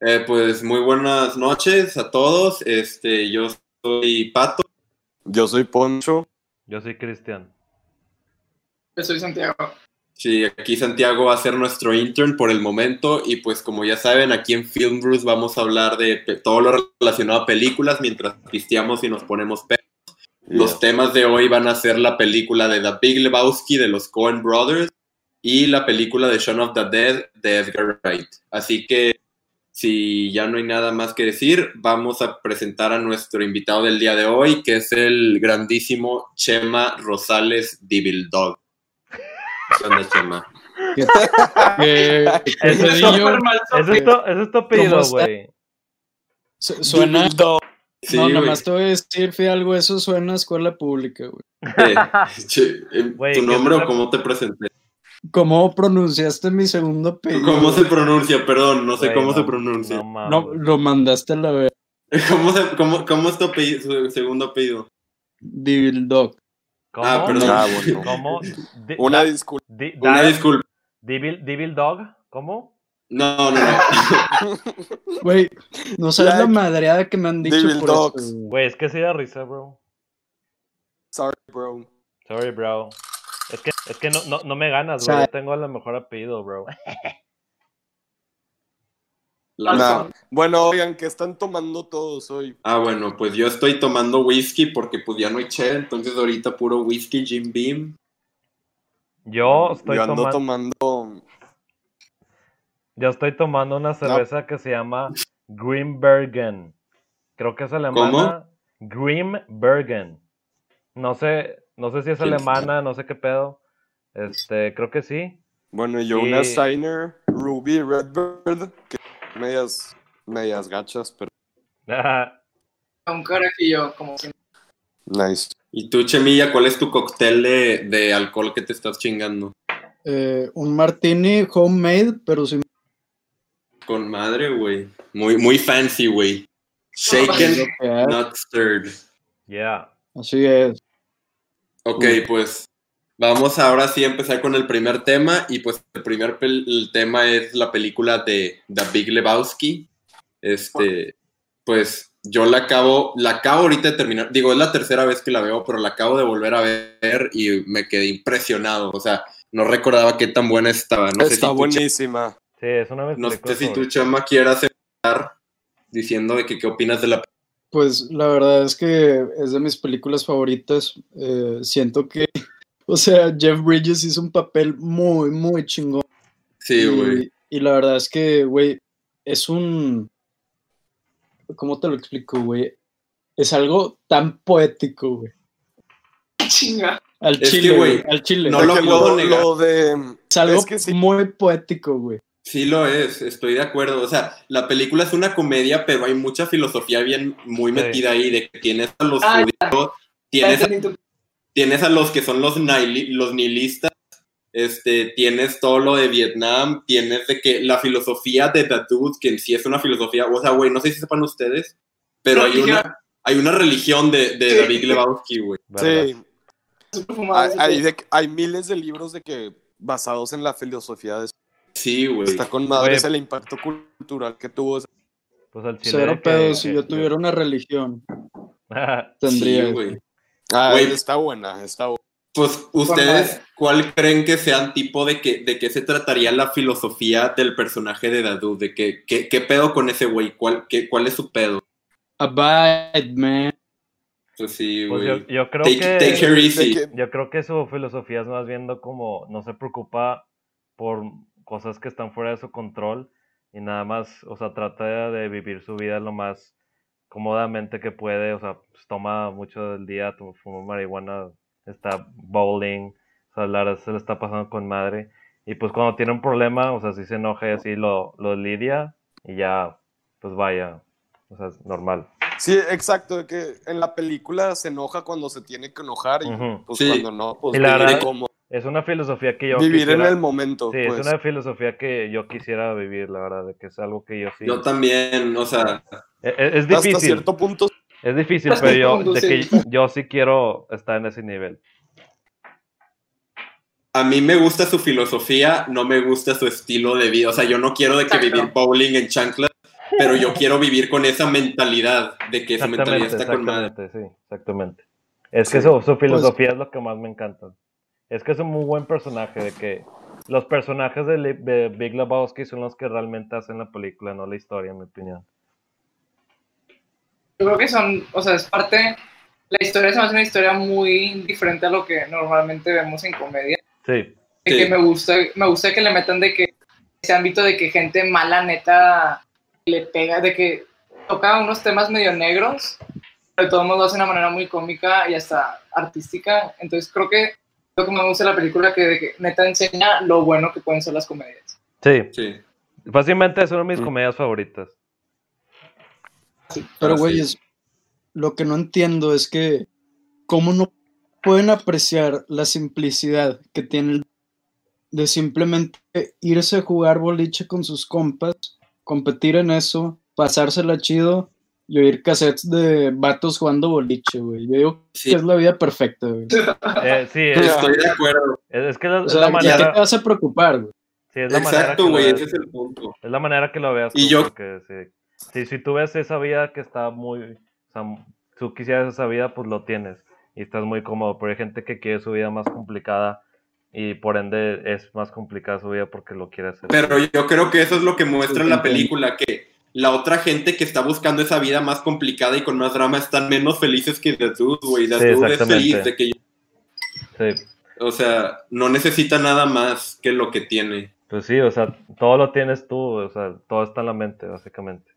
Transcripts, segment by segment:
Eh, pues muy buenas noches a todos. Este, yo soy Pato. Yo soy Poncho. Yo soy Cristian. Yo soy Santiago. Sí, aquí Santiago va a ser nuestro intern por el momento y pues como ya saben, aquí en Film Bruce vamos a hablar de todo lo relacionado a películas mientras pisteamos y nos ponemos pedos. Los temas de hoy van a ser la película de The Big Lebowski de los Coen Brothers y la película de Shaun of the Dead de Edgar Wright. Así que si ya no hay nada más que decir, vamos a presentar a nuestro invitado del día de hoy, que es el grandísimo Chema Rosales Devil Dog. ¿Qué onda, Chema? Eh, ¿qué Ese te es digo? Súper mal Ese es tu, ese es tu apellido, ¿Cómo está? güey. Su- Suena. Sí, no, güey. nada más te voy a decir, fui algo, eso suena a escuela pública, güey. Eh, eh, ¿Tu ¿qué nombre o cómo te presenté? ¿Cómo pronunciaste mi segundo apellido? ¿Cómo se pronuncia? Perdón, no sé cómo no- se pronuncia. No, lo mandaste a la vez. ¿Cómo, se- cómo, cómo es tu apellido- su segundo apellido? Devil Dog. ¿Cómo? Ah, perdón. Ah, bueno. ¿Cómo? Di- Una disculpa. di- Una disculpa. Devil, Devil Dog. ¿Cómo? No, no, no. Güey, no sabes Like la madreada que me han dicho Devil por Dogs. güey. Es que sí da risa, bro. Sorry, bro. Sorry, bro. Es que, es que no, no, no me ganas, O sea- güey. Yo tengo el mejor apellido, bro. La-. Bueno, oigan, que están tomando todos hoy? Ah, bueno, pues yo estoy tomando whisky porque pues ya no hay che, entonces ahorita puro whisky Jim Beam. Yo estoy Yo ando tomando. tomando. Yo estoy tomando una cerveza que se llama Grimbergen. Creo que es alemana. Grimbergen. No sé, no sé si es ¿Quién alemana, no sé qué pedo. Este, creo que sí. Bueno, yo Y- una Signer Ruby Redbird. Que medias, medias gachas, pero Un carajillo, como nice. Y tú, Chemilla, ¿cuál es tu cóctel de, de alcohol que te estás chingando? Eh, un martini homemade, pero sin Con madre, güey. Muy, muy fancy, güey. Shaken, que hay. not stirred. yeah. Así es. Ok, Uy. pues vamos ahora sí a empezar con el primer tema y pues el primer el tema es la película de The Big Lebowski. Este, pues yo la acabo, la acabo ahorita de terminar, digo, es la tercera vez que la veo, pero la acabo de volver a ver y me quedé impresionado, o sea, no recordaba qué tan buena estaba. No sé Está si tú, buenísima. Sí, es una Ch- no sé si tú. Chama, quieras empezar diciendo de que qué opinas de la Pues la verdad es que es de mis películas favoritas. Eh, siento que, o sea, Jeff Bridges hizo un papel muy, muy chingón. Sí, y, güey. y la verdad es que, güey, es un... ¿Cómo te lo explico, güey? Es algo tan poético, güey. chinga. Al Es chile, güey. Al chile. no lo negar. lo de. es algo es que sí. muy poético, güey. Sí lo es, estoy de acuerdo. O sea, la película es una comedia, pero hay mucha filosofía bien muy Sí. metida ahí, de que tienes a los Ah, judíos, tienes a, tienes a los que son los, nihili- los nihilistas, este, tienes todo lo de Vietnam, tienes de que la filosofía de The Dude, que en sí es una filosofía, o sea, güey, no sé si sepan ustedes, pero hay una, hay una religión de, de Sí. David Lebowski, güey. Sí, hay, de hay miles de libros de que basados en la filosofía de Sí, güey. Está con madre es el impacto cultural que tuvo. Pues al chile. Cero que- pedo, si que- yo tuviera una religión, tendría. güey. Ah, Güey. está buena, está buena. Pues ustedes. ¿cuál creen que sean tipo de que de qué se trataría la filosofía del personaje de Dadu? De que, qué, qué pedo con ese güey, ¿Cuál, qué, cuál es su pedo? Abide, man. Pues sí, Pues güey. yo, yo creo take, que. take her easy. Yo creo que su filosofía es más viendo como no se preocupa por cosas que están fuera de su control y nada más, o sea, trata de vivir su vida lo más cómodamente que puede, o sea, pues, toma mucho del día, fuma marihuana, está bowling, o sea, la verdad se le está pasando con madre y pues cuando tiene un problema, o sea, si se enoja y así lo, lo lidia y ya, pues vaya, o sea, es normal. Sí, exacto, que en la película se enoja cuando se tiene que enojar y Ujú. pues Sí. cuando no, pues Y la verdad- como Es una filosofía que yo vivir quisiera- en el momento, Sí, pues. es una filosofía que yo quisiera vivir, la verdad, de que es algo que yo sí. Yo también, o sea, Es, es Hasta difícil, cierto punto es difícil, Hasta pero yo, de que yo sí quiero estar en ese nivel. a mí me gusta su filosofía, no me gusta su estilo de vida. O sea, yo no quiero de que vivir bowling en chanclas pero yo quiero vivir con esa mentalidad de que esa mentalidad Exactamente, está con madre. exactamente, sí, exactamente. Es que Sí. su, su filosofía es lo que más me encanta. Es que es un muy buen personaje, de que los personajes de, Li- de Big Lebowski son los que realmente hacen la película, no la historia, en mi opinión. Yo creo que son, o sea, es parte, la historia hace una historia muy diferente a lo que normalmente vemos en comedia. Sí, De Sí. que me gusta, me gusta que le metan de que ese ámbito de que gente mala neta le pega, de que toca unos temas medio negros, pero todos modos lo hace de una manera muy cómica y hasta artística. Entonces creo que lo que me gusta de la película que, que neta enseña lo bueno que pueden ser las comedias. sí. Sí. Fácilmente es una de mis Mm. comedias favoritas. Pero, güey, sí. lo que no entiendo es que, ¿cómo no pueden apreciar la simplicidad que tiene el- de simplemente irse a jugar boliche con sus compas, competir en eso, pasársela chido y oír cassettes de vatos jugando boliche, güey? Yo digo Sí. que es la vida perfecta, güey. Eh, sí, es, Estoy de acuerdo. es- es que la- O es sea, la ¿ya manera, te vas a preocupar, güey? sí, es la Exacto, güey, ese es el punto. Es la manera que lo veas. Y tú, yo- porque sí. Sí, si tú ves esa vida que está muy. O sea, tú quisieras esa vida, pues lo tienes. Y estás muy cómodo. Pero hay gente que quiere su vida más complicada. Y por ende es más complicada su vida porque lo quiere hacer. Pero yo creo que eso es lo que muestra Sí, la película, que la otra gente que está buscando esa vida más complicada y con más drama están menos felices que The Dude, güey. The Sí, Dude es feliz de que, Sí, o sea, no necesita nada más que lo que tiene. pues sí, o sea, todo lo tienes tú. O sea, todo está en la mente, básicamente.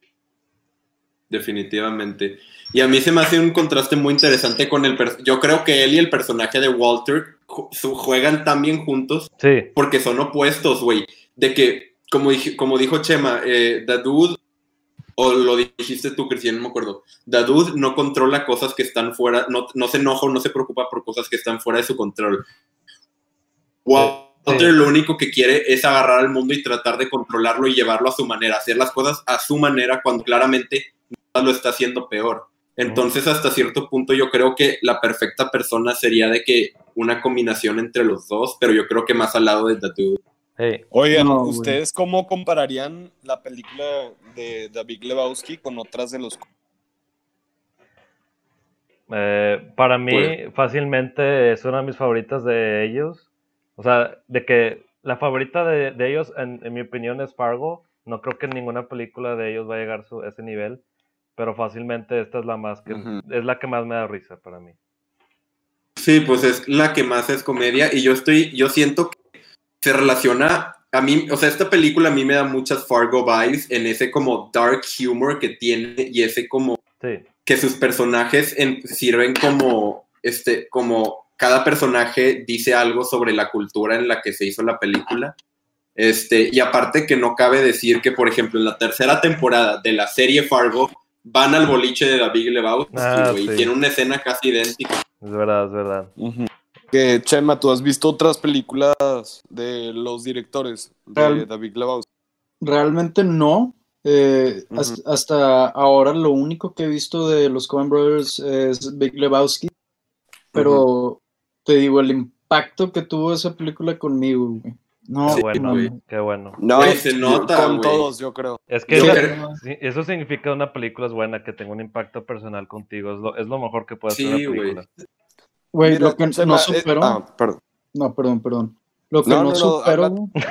Definitivamente. Y a mí se me hace un contraste muy interesante con el... per- Yo creo que él y el personaje de Walter juegan tan bien juntos Sí, porque son opuestos, güey. De que, como, dije- como dijo Chema, eh, The Dude, o lo dijiste tú, Cristian, no me acuerdo. Dude no controla cosas que están fuera, no, no se enoja o no se preocupa por cosas que están fuera de su control. Walter lo único que quiere es agarrar al mundo y tratar de controlarlo y llevarlo a su manera, hacer las cosas a su manera cuando claramente lo está haciendo peor. Entonces, hasta cierto punto, yo creo que la perfecta persona sería de que una combinación entre los dos, pero yo creo que más al lado de Dude. Hey, Oigan, No, güey. ¿ustedes cómo compararían la película de David Lebowski con otras de los... Eh, para mí, Pues- fácilmente es una de mis favoritas de ellos. O sea, de que la favorita de, de ellos, en, en mi opinión, es Fargo. No creo que ninguna película de ellos va a llegar a ese nivel. Pero fácilmente esta es la más que es la que más me da risa para mí. Sí, pues es la que más es comedia y yo estoy, yo siento que se relaciona a mí, o sea, esta película a mí me da muchas Fargo vibes en ese como dark humor que tiene y ese como Sí, que sus personajes en- sirven como, este, como cada personaje dice algo sobre la cultura en la que se hizo la película. Este, y aparte que no cabe decir que, por ejemplo, en la tercera temporada de la serie Fargo van al boliche de David Lebowski, Ah, y sí. tiene una escena casi idéntica. es verdad, es verdad. Que, Chema, ¿tú has visto otras películas de los directores de Real- David Lebowski? Realmente no. Eh, Hasta ahora lo único que he visto de los Coen Brothers es Big Lebowski. Pero te digo, el impacto que tuvo esa película conmigo, güey. No, Qué bueno, güey. qué bueno. No, Güey, se nota, con güey. todos, yo creo. Es que eso, sí, significa una película es buena, que tenga un impacto personal contigo. Es lo, es lo mejor que puede hacer Sí, una güey. película. Güey, lo que no superó. ah, perdón. No, perdón, perdón. Lo que No, no, güey,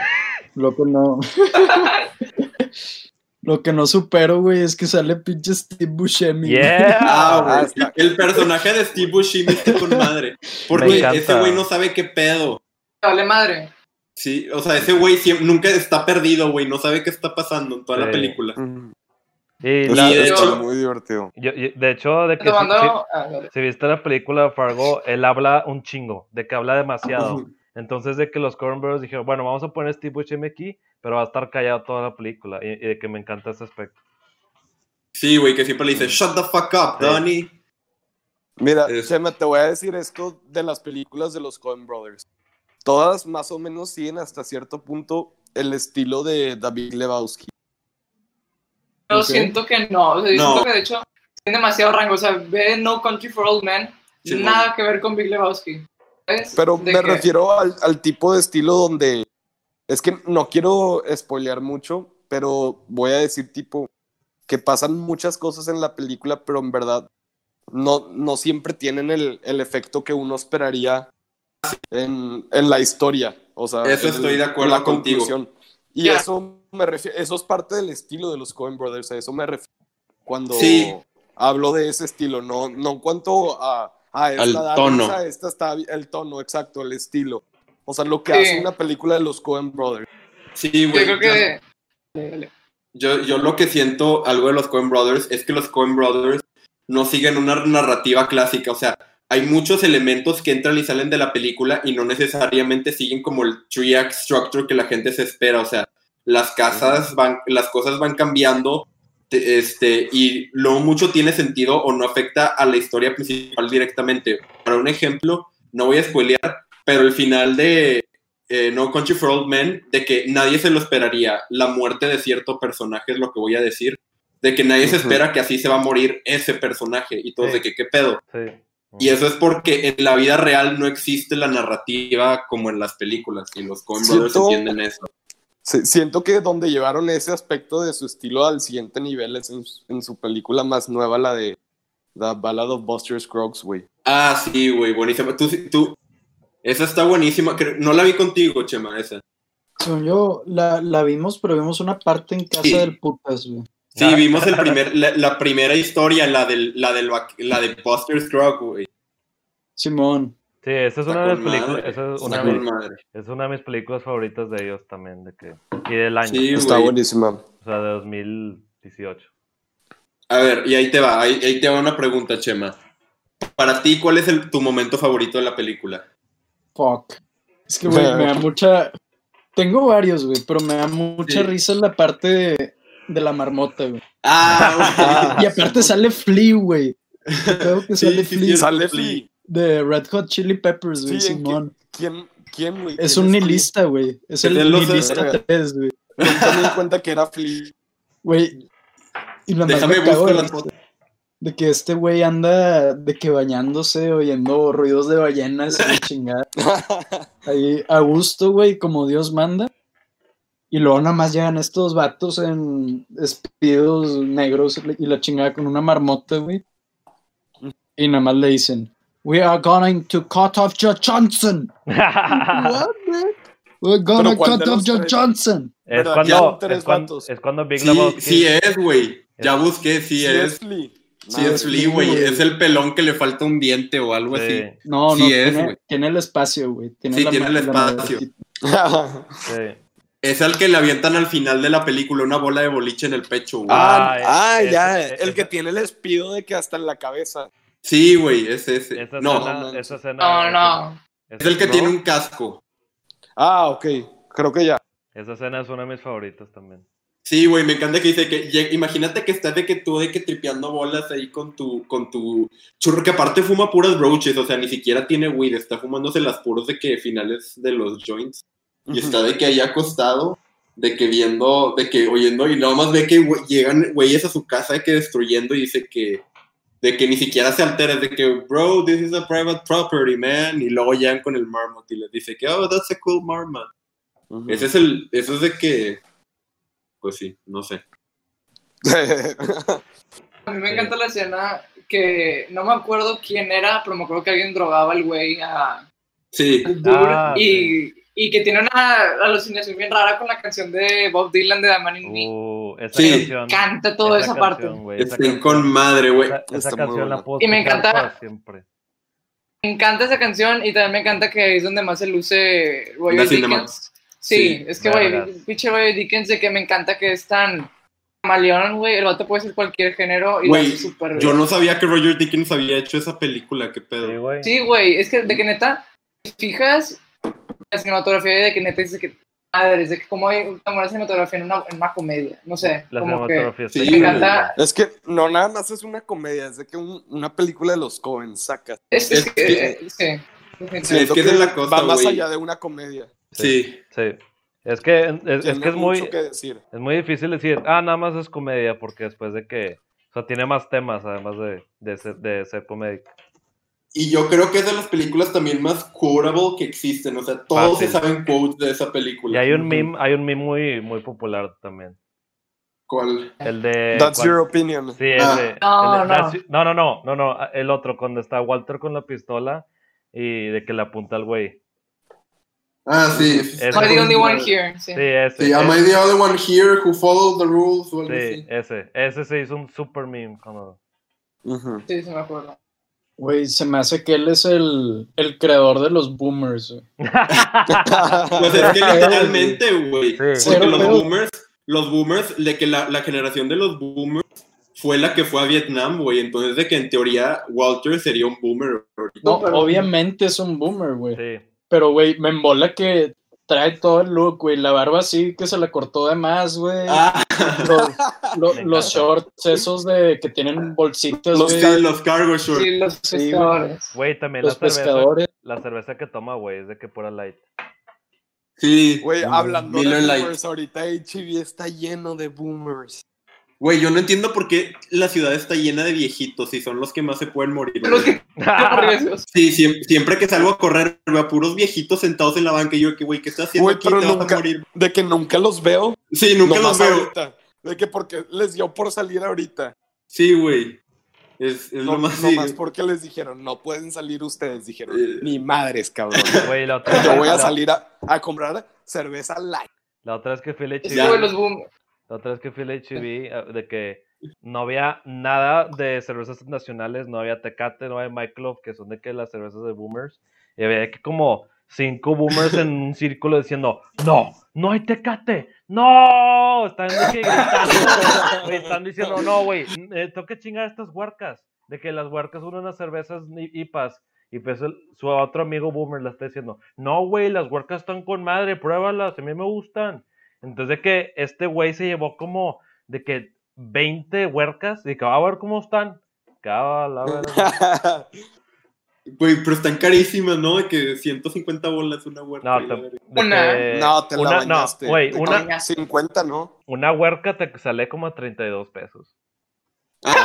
lo que no. lo que no supero, güey, es que sale pinche Steve Buscemi. Yeah. Ah, güey. Ah, El personaje de Steve Buscemi está con madre. Porque ese güey no sabe qué pedo. Vale madre. Sí, o sea, ese güey nunca está perdido, güey. No sabe qué está pasando en toda la película. Ujú. Y la- de hecho, muy divertido. yo- yo- de hecho, de que si, ah, vale. si viste la película de Fargo, él habla un chingo, de que habla demasiado. Entonces, de que los Coen Brothers dijeron, bueno, vamos a poner Steve Buscemi aquí, pero va a estar callado toda la película. Y, y de que me encanta ese aspecto. Sí, güey, que siempre le dice, shut the fuck up, Sí. Donnie. Mira, Es- Chema, te voy a decir esto de las películas de los Coen Brothers. Todas más o menos siguen hasta cierto punto el estilo de David Lebowski. Yo Ok. siento que no. O sea, yo No. siento que de hecho tiene demasiado rango. O sea, ve No Country for Old Men. Sí, nada que ver con Big Lebowski. ¿sabes? Pero De me que- refiero al, al tipo de estilo donde. Es que no quiero spoilear mucho, pero voy a decir tipo. que pasan muchas cosas en la película, pero en verdad no, no siempre tienen el, el efecto que uno esperaría en, en la historia. O sea, Eso estoy de en acuerdo la contigo. conclusión. Y eso me refiero, eso es parte del estilo de los Coen Brothers, a eso me refiero cuando Sí. hablo de ese estilo, no, no en cuanto a, a esta Al da tono. risa, esta está el tono, exacto, el estilo. O sea, lo que Sí. hace una película de los Coen Brothers. Sí, Yo güey. creo que. Dale, dale. Yo, yo lo que siento algo de los Coen Brothers es que los Coen Brothers no siguen una narrativa clásica. O sea, hay muchos elementos que entran y salen de la película y no necesariamente siguen como el three act structure que la gente se espera. O sea, las casas van, las cosas van cambiando. te- Este, y no mucho tiene sentido o no afecta a la historia principal directamente. Para un ejemplo, no voy a spoilear, pero el final de eh, No Country for Old Men, de que nadie se lo esperaría, la muerte de cierto personaje es lo que voy a decir, de que nadie se espera que así se va a morir ese personaje y todos Sí. de que qué pedo. Sí. Y eso es porque en la vida real no existe la narrativa como en las películas y los Coen Brothers Siento- entienden eso. Sí, Siento que donde llevaron ese aspecto de su estilo al siguiente nivel es en, en su película más nueva, la de The Ballad of Buster Scruggs, güey. Ah, sí, güey, buenísima. Tú, tú, esa está buenísima. No la vi contigo, Chema, esa. Según yo, la, la vimos, pero vimos una parte en casa Sí. del putas, güey. Sí, vimos el primer, la, la primera historia, la del, la del, la de Buster Scruggs, güey. Simón. Sí, esa es Está una de con películas, esa es una, es una de mis películas favoritas de ellos también, de que, y del año, Sí, Está güey. buenísima. o sea, de 2018. A ver, y ahí te va, ahí, ahí te va una pregunta, Chema. Para ti, ¿cuál es el- tu momento favorito de la película? Fuck. Es que, güey, me da mucha. Tengo varios, güey, pero me da mucha Sí. risa la parte de, de la marmota, güey. Ah, Y aparte sale Flea, güey. Creo que Sí, sale sí, Flea sí. Sale Flea. De Red Hot Chili Peppers, güey, Sí, ¿en Simón. ¿Quién, quién, güey? Es ¿Quién un nihilista, güey. Es el nihilista 3, güey. Me di cuenta que era Flea. Güey. Y más Déjame buscar de las fotos. de que este güey anda de que bañándose, oyendo ruidos de ballenas y la chingada. Ahí a gusto, güey, como Dios manda. Y luego nada más llegan estos vatos en despidos negros y la chingada con una marmota, güey. Y nada más le dicen, We are going to cut off Joe Johnson. What, man? We're gonna ¿cuál cut off tres? Johnson. es, cuando, es, cuando, es cuando Big Sí, Lebowski... sí es, güey. Ya busqué, sí, Sí, es. es Flea. Sí Nah, es Flea, güey. Es el pelón que le falta un diente o algo Sí. así. No, Sí no, es, tiene, güey. tiene el espacio, güey. Tiene Sí, la tiene el espacio. sí. Es el que le avientan al final de la película una bola de boliche en el pecho, güey. Ah, Ah, ah, ya, el que tiene el espido de que hasta en la cabeza. Sí, güey, es ese. Esa No, escena, esa escena... No, no. es el que ¿no? tiene un casco. Ah, ok, creo que ya. Esa escena es una de mis favoritas también. Sí, güey, me encanta que dice que imagínate que estás de que tú de que tripeando bolas ahí con tu con tu churro que aparte fuma puras broaches, o sea, ni siquiera tiene weed, está fumándose las puros de que finales de los joints y está de que ahí acostado, de que viendo, de que oyendo y nada más ve que llegan güeyes a su casa de que destruyendo y dice que de que ni siquiera se altera, es de que bro, this is a private property, man, y luego llegan con el marmot y les dice que oh, that's a cool marmot. Ese es el eso es de que pues sí, no sé. A mí me encanta la escena que no me acuerdo quién era, pero me acuerdo que alguien drogaba al güey a Sí. al dude, Ah, y, y que tiene una alucinación bien rara con la canción de Bob Dylan de The Man in Me. Uh, esa Sí. canción... Me encanta toda esa, parte. canción, güey, esa Estén canción- con madre, güey. Esa, canción la puedo Y me encanta- siempre. Me encanta esa canción y también me encanta que es donde más se luce Roy La cinema- Dickens. Sí, Sí, es que, güey, pinche Roy Dickens de que me encanta que es tan camaleón, güey. El vato puede ser cualquier género y lo Güey, hace súper bien. Yo no sabía que Roger Dickens había hecho esa película, qué Sí, pedo. güey. Sí, güey, es que de que neta, fijas la cinematografía de que neta dice que madre, es de que como hay una buena cinematografía en una, en una comedia, no sé, La como que Sí, me encanta. es que no nada más es una comedia, es de que un- una película de los Cohen saca. Es, es Es que, que- sí. Es que esa es la cosa, va más allá de una comedia. Sí. Sí. Es que es, que es muy, mucho que decir. es muy difícil decir, ah, nada más es comedia, porque después de que, o sea, tiene más temas además de, de, ser, de ser comedia. Y yo creo que es de las películas también más quotable que existen. O sea, todos Fácil. se saben quotes de esa película. Y hay un meme, hay un meme muy, muy popular también. ¿Cuál? El de. That's cuan- your opinion. Sí, Ah. ese. No, el de- no. no, no, no, no, no, el otro, cuando está Walter con la pistola y de que le apunta al güey. Ah, sí. Es- Am I the only one here? Sí. Sí, ese. Sí, am I the only one here who followed the rules? Sí, ese, ese se hizo un super meme cuando... Ujú. Sí, sí me acuerdo. Güey, se me hace que él es el, el creador de los boomers, güey. Pues es que literalmente, güey. Sí. Porque los boomers, los boomers, de que la, la generación de los boomers fue la que fue a Vietnam, güey. Entonces, de que en teoría Walter sería un boomer. No, pero- obviamente es un boomer, güey. Sí, Pero, güey, me embola que trae todo el look, güey. La barba sí que se la cortó de más, güey. Ah, Los, lo- shorts esos de que tienen bolsitas, los, güey. sí, los cargo shorts. Sí, los Sí, pescadores. güey, también Los la cerveza, la cerveza que toma, güey, es de que pura light. Sí. Güey, hablando Miller de boomers, ahorita HB está lleno de boomers. Güey, yo no entiendo por qué la ciudad está llena de viejitos y son los que más se pueden morir. Los que. Sí, siempre, siempre que salgo a correr, veo a puros viejitos sentados en la banca y yo, que güey, ¿qué estás haciendo Güey, aquí? pero Te vas a morir. De que nunca los veo. Sí, nunca los veo. ahorita. De que porque les dio por salir ahorita. Sí, güey. Es, es No, lo más sí. nomás porque les dijeron, no pueden salir ustedes. Dijeron, Eh. ni madres, cabrón. Güey, la otra, Yo voy a salir a, a comprar cerveza light. La otra vez que fui Es HB, güey, los boom. La otra vez que fui al HB, de que no había nada de cervezas nacionales, no había Tecate, no había Michelob, que son de que las cervezas de boomers, y había que como cinco boomers en un círculo diciendo, no, no hay Tecate, no, están de que gritando, güey, están diciendo, no, güey, eh, tengo que chingar estas huarcas, de que las huarcas son unas cervezas IPAs, y pues el- su otro amigo boomer le está diciendo, no, güey, las huarcas están con madre, pruébalas, a mí me gustan. Entonces de que este güey se llevó como de que 20 huercas y que va a ver cómo están. Cabal, a ver. Güey, pero están carísimas, ¿no? De que 150 bolas una huerta. No, te- Una. que no, te la una, no, güey, una, bañaste. 50, ¿no? una huerca te sale como a 32 pesos.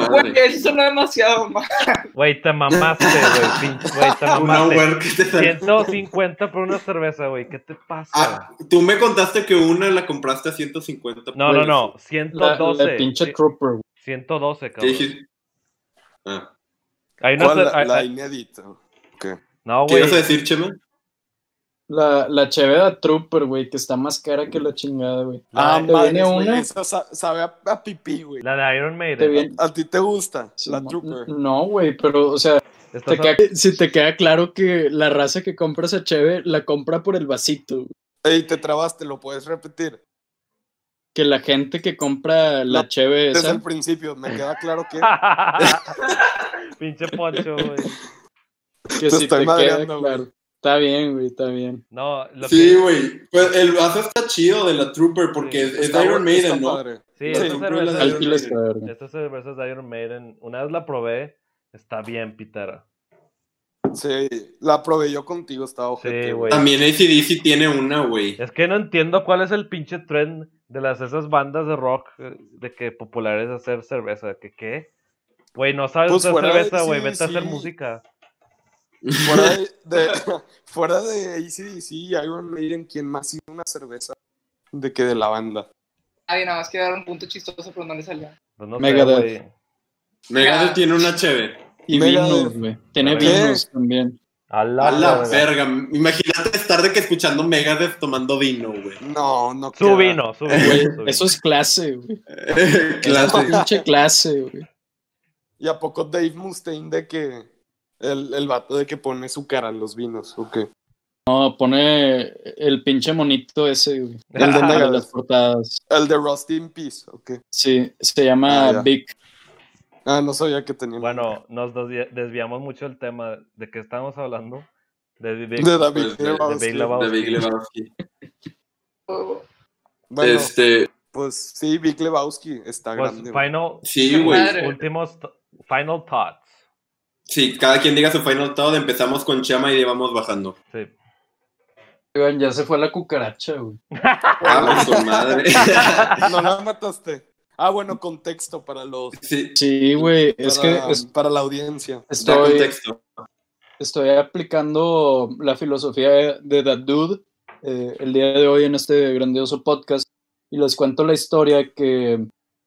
Ah, Güey, eso es demasiado más. Güey, te mamaste, güey, pinche- güey, te Una mamaste. huerca te sale- 150 por una cerveza, güey, ¿qué te pasa? Ah, tú me contaste que una la compraste a 150. no, no, no, La, la 112. pinche trooper, güey. 112, ¿Qué cabrón. dijiste? Ah. Hay una ¿Cuál? La, la inédita. Ok. no, ¿Qué güey. ibas a decir, Chema? La, la Cheveda Trooper, güey, que está más cara que la chingada, güey. La Ah, de- ¿te madres, viene una? Esa sabe a, a pipí, güey. La de Iron Maiden. viene- ¿A ti te gusta? Sí, la no- Trooper. No, güey, pero, o sea, te queda- si te queda claro que la raza que compra esa cheve la compra por el vasito, güey. Ey, te trabaste, lo puedes repetir. que la gente que compra la No, cheve Desde esa, el principio, me queda claro que. Pinche poncho, güey. que te si estoy te queda güey. Está bien, güey, está bien. No, lo Sí, que. güey. Pues el vaso está chido de la Trooper porque Sí. es, es Iron Maiden, ¿no? padre. Sí, La estas Trooper es Iron cervezas de Iron Maiden, una vez la probé, está bien pitera. Sí, la probé yo contigo, estaba ojete, Sí, güey. También ACDC tiene una, güey. Es que no entiendo cuál es el pinche trend de las esas bandas de rock eh, de que populares hacer cerveza. ¿Que qué? Güey, no sabes Pues hacer cerveza, güey. Vete a hacer música. Fuera de, de- fuera de ACDC y Iron Maiden, ¿quién más hizo una cerveza? De que de la banda. Ay, nada más que dar un punto chistoso, pero no le salió. Pues no Megadeth. Megadeth tiene una chévere. Y Megadeth. vinos, güey. Tiene vinos también. A la, A la verga. verga. Imagínate estar de que escuchando Megadeth tomando vino, güey. No, no Su queda. vino, su vino. Su vino. eso es clase, güey. Clase. Pinche clase, güey. ¿Y a poco Dave Mustaine de que el, el vato de que pone su cara en los vinos? ¿O qué? No, pone el pinche monito ese, güey. El de El de las portadas. El de Rusty in Peace, ¿o qué? Sí, se llama Ah. Big. Ah, no sabía que tenía. Bueno, nos desvi- desviamos mucho del tema. ¿De qué estamos hablando? De, Big- de David de- Lebowski. de Big Lebowski. De Big Lebowski. Bueno, Este, pues sí, Big Lebowski está Pues, grande. final, sí, güey. últimos, final thoughts. Sí, cada quien diga su final thought. Empezamos con Chema y vamos bajando. Sí. Oigan, ya se fue la cucaracha, güey. Vamos con madre. No la mataste. Ah, bueno, contexto para los. Sí, Sí, güey. Es que para, es- para la audiencia. estoy, contexto. estoy aplicando la filosofía de That Dude eh, el día de hoy en este grandioso podcast. y les cuento la historia que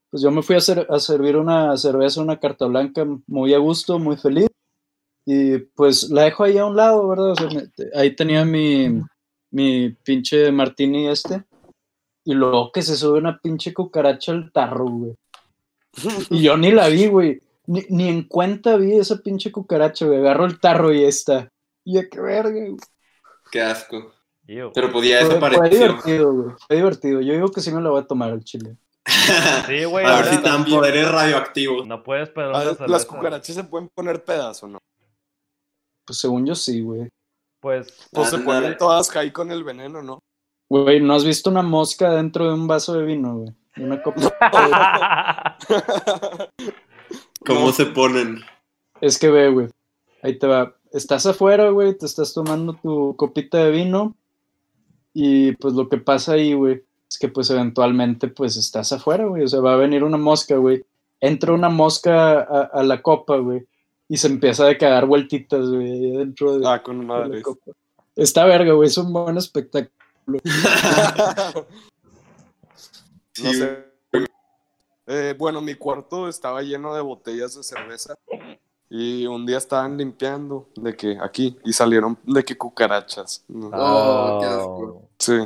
pues yo me fui a, hacer, a servir una cerveza, una carta blanca muy a gusto, muy feliz. Y pues la dejo ahí a un lado, ¿verdad? O sea, me- ahí tenía mi, mi pinche martini este. Y luego que se sube una pinche cucaracha al tarro, güey. Y yo ni la vi, güey. Ni, ni en cuenta vi esa pinche cucaracha, güey. Agarro el tarro y está. Y ya qué verga, güey. Qué asco. Pero pues ya Fue, divertido, güey. Fue divertido. Yo digo que sí me la voy a tomar al chile. Sí, güey. a ver si dan poderes radioactivos. No puedes una Las cucarachas se pueden poner pedas o no. Pues según yo sí, güey. Pues, Pues se ponen todas high con el veneno, ¿no? Güey, ¿no has visto una mosca dentro de un vaso de vino, güey? Una copa. ¿Cómo No. se ponen? Es que ve, güey. Ahí te va. Estás afuera, güey, te estás tomando tu copita de vino. Y pues lo que pasa ahí, güey, es que pues eventualmente pues estás afuera, güey. O sea, va a venir una mosca, güey. Entra una mosca a, a la copa, güey. Y se empieza a cagar vueltitas, güey, dentro de, Ah, con de la madres. copa. Está verga, güey. Es un buen espectáculo. No Sí, sé. Eh, bueno, mi cuarto estaba lleno de botellas de cerveza. Y un día estaban limpiando de que aquí y salieron de que cucarachas. ¿no? Oh, qué Oh. asco. Sí.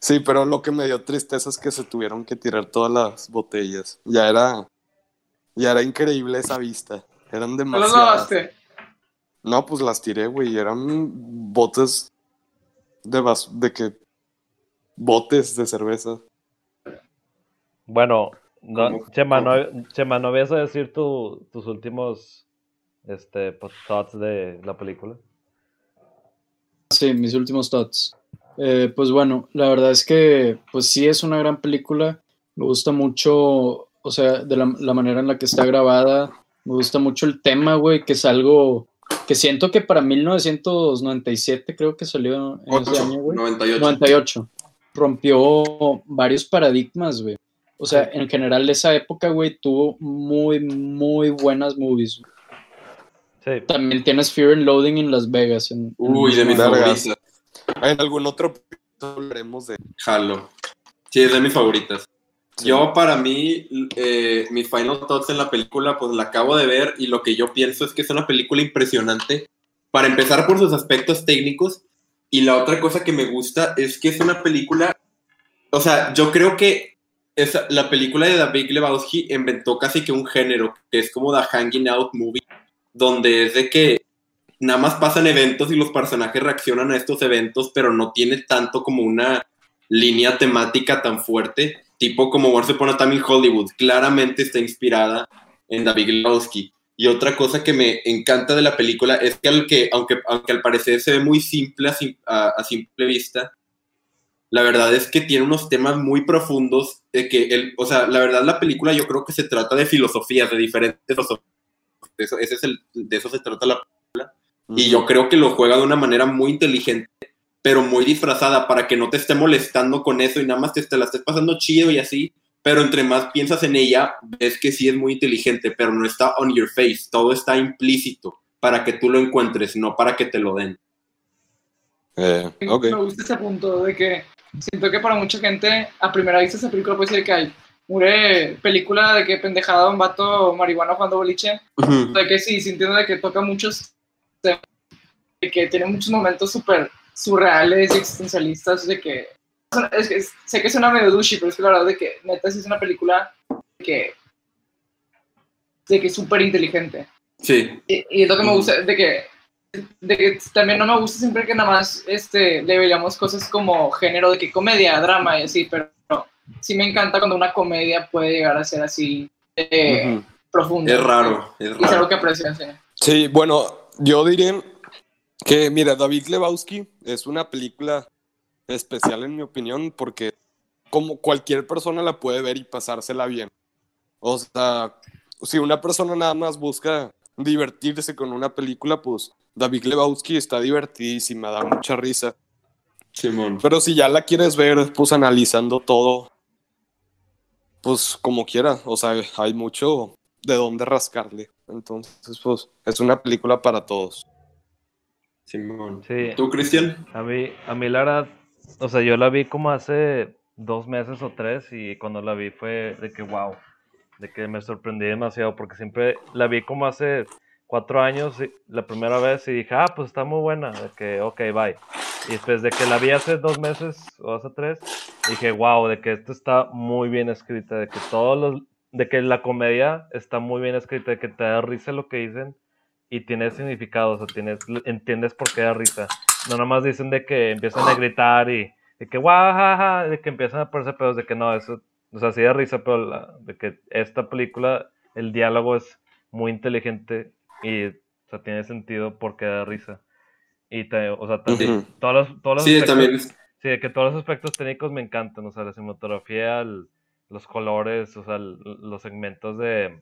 Sí, pero lo que me dio tristeza es que se tuvieron que tirar todas las botellas. Ya era ya era increíble esa vista. Eran ¿No demasiadas. lavaste? No, pues las tiré, güey. Eran botes de bas de que botes de cerveza. Bueno, no. Chema, no, Chema, ¿no vas a decir tu- tus últimos este, pues, thoughts de la película? Sí, mis últimos thoughts. Eh, pues bueno, la verdad es que pues sí es una gran película. Me gusta mucho, o sea, de la, la manera en la que está grabada. Me gusta mucho el tema, güey, que es algo que siento que para 1997 creo que salió en ese año, güey. 98. 98. Rompió varios paradigmas, güey. O sea, en general esa época, güey, tuvo muy, muy buenas movies. Sí, También tienes Fear and Loading en Las Vegas. en- Uy, de mis favoritas. En algún otro hablaremos de Halo. Sí, es de mis favoritas. Yo, para mí, eh, mis final thoughts en la película, pues la acabo de ver y lo que yo pienso es que es una película impresionante. Para empezar por sus aspectos técnicos y la otra cosa que me gusta es que es una película, o sea, yo creo que esa, la película de Big Lebowski inventó casi que un género, que es como The Hanging Out Movie, donde es de que nada más pasan eventos y los personajes reaccionan a estos eventos, pero no tiene tanto como una línea temática tan fuerte, tipo como Once Upon a Time in Hollywood, claramente está inspirada en The Big Lebowski. Y otra cosa que me encanta de la película es que, al que aunque, aunque al parecer se ve muy simple a, sim- a- a simple vista, la verdad es que tiene unos temas muy profundos, de que el, o sea, la verdad la película yo creo que se trata de filosofías, de diferentes filosofías. Eso, ese es el, de eso se trata la y yo creo que lo juega de una manera muy inteligente, pero muy disfrazada para que no te esté molestando con eso y nada más te, te la estés pasando chido y así. Pero entre más piensas en ella, ves que sí es muy inteligente, pero no está on your face. Todo está implícito para que tú lo encuentres, no para que te lo den. Eh, ok. Me gusta ese punto de que siento que para mucha gente a primera vista esa película puede ser que hay mure película de que pendejada un vato marihuana jugando boliche, de que sí, sintiendo de que toca muchos temas, de que tiene muchos momentos súper surreales y existencialistas, de que, es que sé que suena medio douchey, pero es que la verdad de que neta sí es una película de que de que es súper inteligente. Sí, Y, y es lo que me gusta, de que, de que también no me gusta siempre que nada más este, le veíamos cosas como género de que comedia, drama y así, pero sí me encanta cuando una comedia puede llegar a ser así eh, profunda. es raro, es Y es algo raro. que aprecio, sí. Sí, bueno, yo diré que, mira, David Lebowski es una película especial en mi opinión porque como cualquier persona la puede ver y pasársela bien. O sea, si una persona nada más busca divertirse con una película, pues David Lebowski está divertidísima, da mucha risa. Simón. Pero si ya la quieres ver, pues analizando todo, pues como quiera, o sea, hay mucho de dónde rascarle. Entonces, pues es una película para todos. Simón. Sí. ¿Tú, Cristian? A mí, a mí la verdad, o sea, yo la vi como hace dos meses o tres y cuando la vi fue de que wow, de que me sorprendí demasiado porque siempre la vi como hace cuatro años la primera vez y dije, ah, pues está muy buena, de que ok, bye. Y después de que la vi hace dos meses o hace tres, dije, wow, de que esto está muy bien escrita, de que todos los, de que la comedia está muy bien escrita, de que te da risa lo que dicen y tiene significado, o sea, tienes, entiendes por qué da risa. No nomás dicen de que empiezan a gritar y de que guau, de que empiezan a ponerse pedos, de que no, eso, o sea, sí da risa, pero de que esta película, el diálogo es muy inteligente y, o sea, tiene sentido porque da risa. Y, o sea, también, todos los, todos los sí, también. Sí, que todos los aspectos técnicos me encantan, o sea, la cinematografía, los colores, o sea, los segmentos de,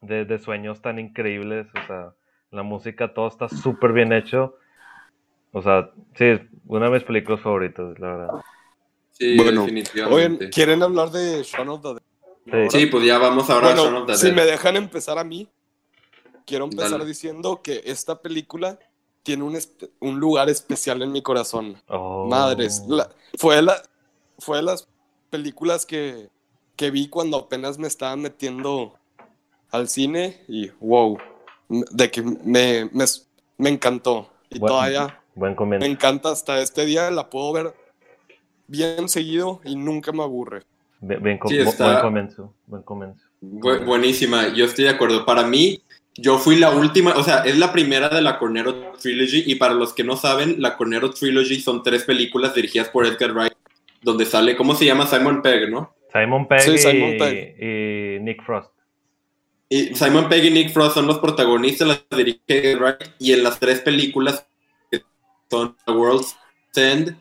de, de, sueños tan increíbles, o sea, la música, todo está súper bien hecho. O sea, sí, es una de mis películas favoritas, la verdad. Sí, bueno, definitivamente. ¿quieren hablar de Shaun of the Dead? Sí. pues ya vamos ahora a Shaun of the Dead. Si me dejan empezar a mí, quiero empezar diciendo que esta película tiene un, un lugar especial en mi corazón. Oh. Madres, fue, la, fue de las películas que, que vi cuando apenas me estaba metiendo al cine y wow, de que me, me, me encantó. Y todavía buen me encanta hasta este día, la puedo ver bien seguido y nunca me aburre. Bien, buen comienzo, buen comienzo. buenísima, yo estoy de acuerdo. Para mí, yo fui la última, o sea, es la primera de la Cornero Trilogy y para los que no saben, la Cornero Trilogy son tres películas dirigidas por Edgar Wright, donde sale, ¿cómo se llama? Simon Pegg, ¿no? Simon Pegg, y, Nick Frost. Y Simon Pegg y Nick Frost son los protagonistas, las dirige Wright y en las tres películas que son The World's End,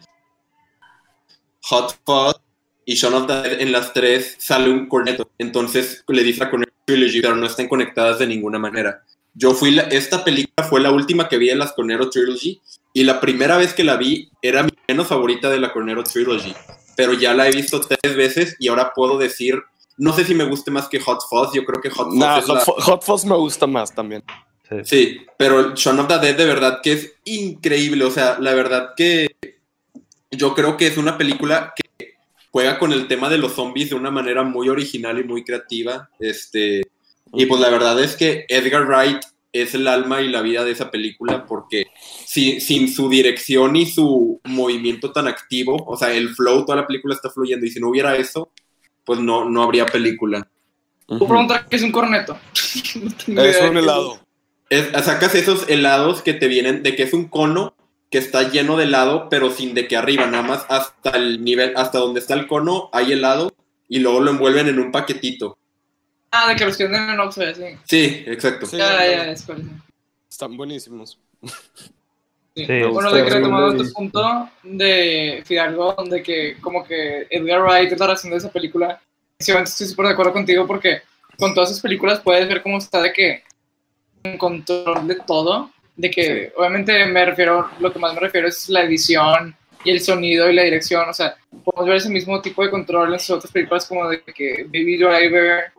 Hot Fuzz y Shaun of the Dead, en las tres sale un corneto. Entonces le dice a Cornetto Trilogy, pero no están conectadas de ninguna manera. Yo fui, la, esta película fue la última que vi en las Cornero Trilogy y la primera vez que la vi era mi menos favorita de la Cornero Trilogy, pero ya la he visto tres veces y ahora puedo decir, no sé si me guste más que Hot Fuzz, yo creo que Hot Fuzz, Hot, Fuzz me gusta más también. Sí. pero Shaun of the Dead de verdad que es increíble, o sea, la verdad que yo creo que es una película que juega con el tema de los zombies de una manera muy original y muy creativa. Este, y pues la verdad es que Edgar Wright es el alma y la vida de esa película porque sin su dirección y su movimiento tan activo, o sea, el flow, toda la película está fluyendo y si no hubiera eso, pues no, no habría película. ¿Tú preguntar qué es un corneto? es un helado. sacas esos helados que te vienen de que es un cono que está lleno de helado, pero sin de que arriba, nada más hasta el nivel, hasta donde está el cono, hay helado y luego lo envuelven en un paquetito. Ah, de que los tienen en Oxford, sí. Sí, exacto. ya, ya, es Están buenísimos. Sí. bueno, de que retomando tu punto de Fidalgo, donde que como que Edgar Wright es la razón de esa película, estoy súper de acuerdo contigo porque con todas esas películas puedes ver cómo está de que en control de todo de que obviamente me refiero, lo que más me refiero es la edición y el sonido y la dirección, o sea, podemos ver ese mismo tipo de control en sus otras películas como de que Baby Driver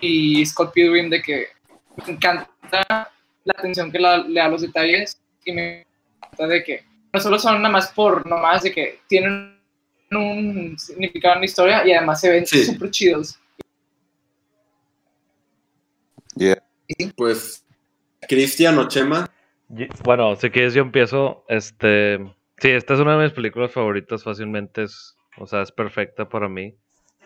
y Scott Pilgrim, de que me encanta la atención que le da a los detalles y me de que no solo son nada más por nomás de que tienen un significado en la historia y además se ven súper chidos. Yeah. Pues, Cristian o Chema, bueno, si quieres yo empiezo. Este, sí, esta es una de mis películas favoritas fácilmente. Es, o sea, es perfecta para mí.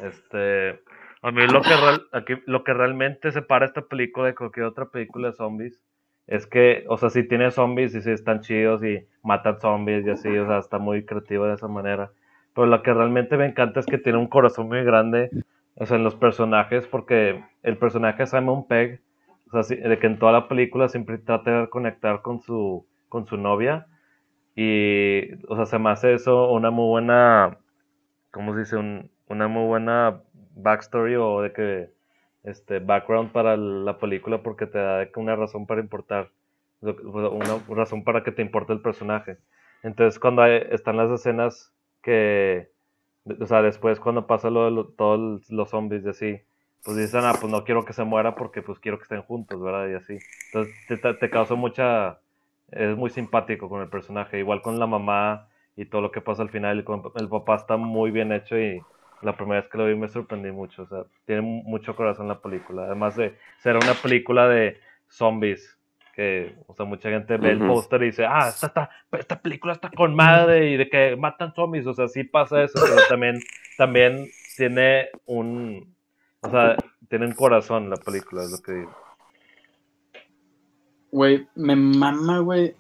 Este, a mí lo que, aquí, lo que realmente separa esta película de cualquier otra película de zombies es que, o sea, si tiene zombies y si están chidos y matan zombies y así, o sea, está muy creativa de esa manera. Pero lo que realmente me encanta es que tiene un corazón muy grande, o sea, en los personajes, porque el personaje Simon Pegg o sea, de que en toda la película siempre trata de conectar con su, con su novia. Y, o sea, se me hace eso una muy buena, ¿cómo se dice? una muy buena backstory o de que, este, background para la película porque te da una razón para importar, una razón para que te importe el personaje. Entonces, cuando están las escenas que, o sea, después cuando pasa lo de todos los zombies y así, pues dicen, ah, pues no quiero que se muera porque pues quiero que estén juntos, ¿verdad? Y así. Entonces te, te, causó mucha... Es muy simpático con el personaje. Igual con la mamá y todo lo que pasa al final. El papá está muy bien hecho y la primera vez que lo vi me sorprendí mucho. O sea, tiene mu- mucho corazón la película. Además de ser una película de zombies. Que, o sea, mucha gente ve el póster y dice, ah, esta, esta, esta película está con madre y de que matan zombies. O sea, sí pasa eso, pero también, también tiene un, o sea, tiene un corazón la película, es lo que digo. Güey, me mama, güey.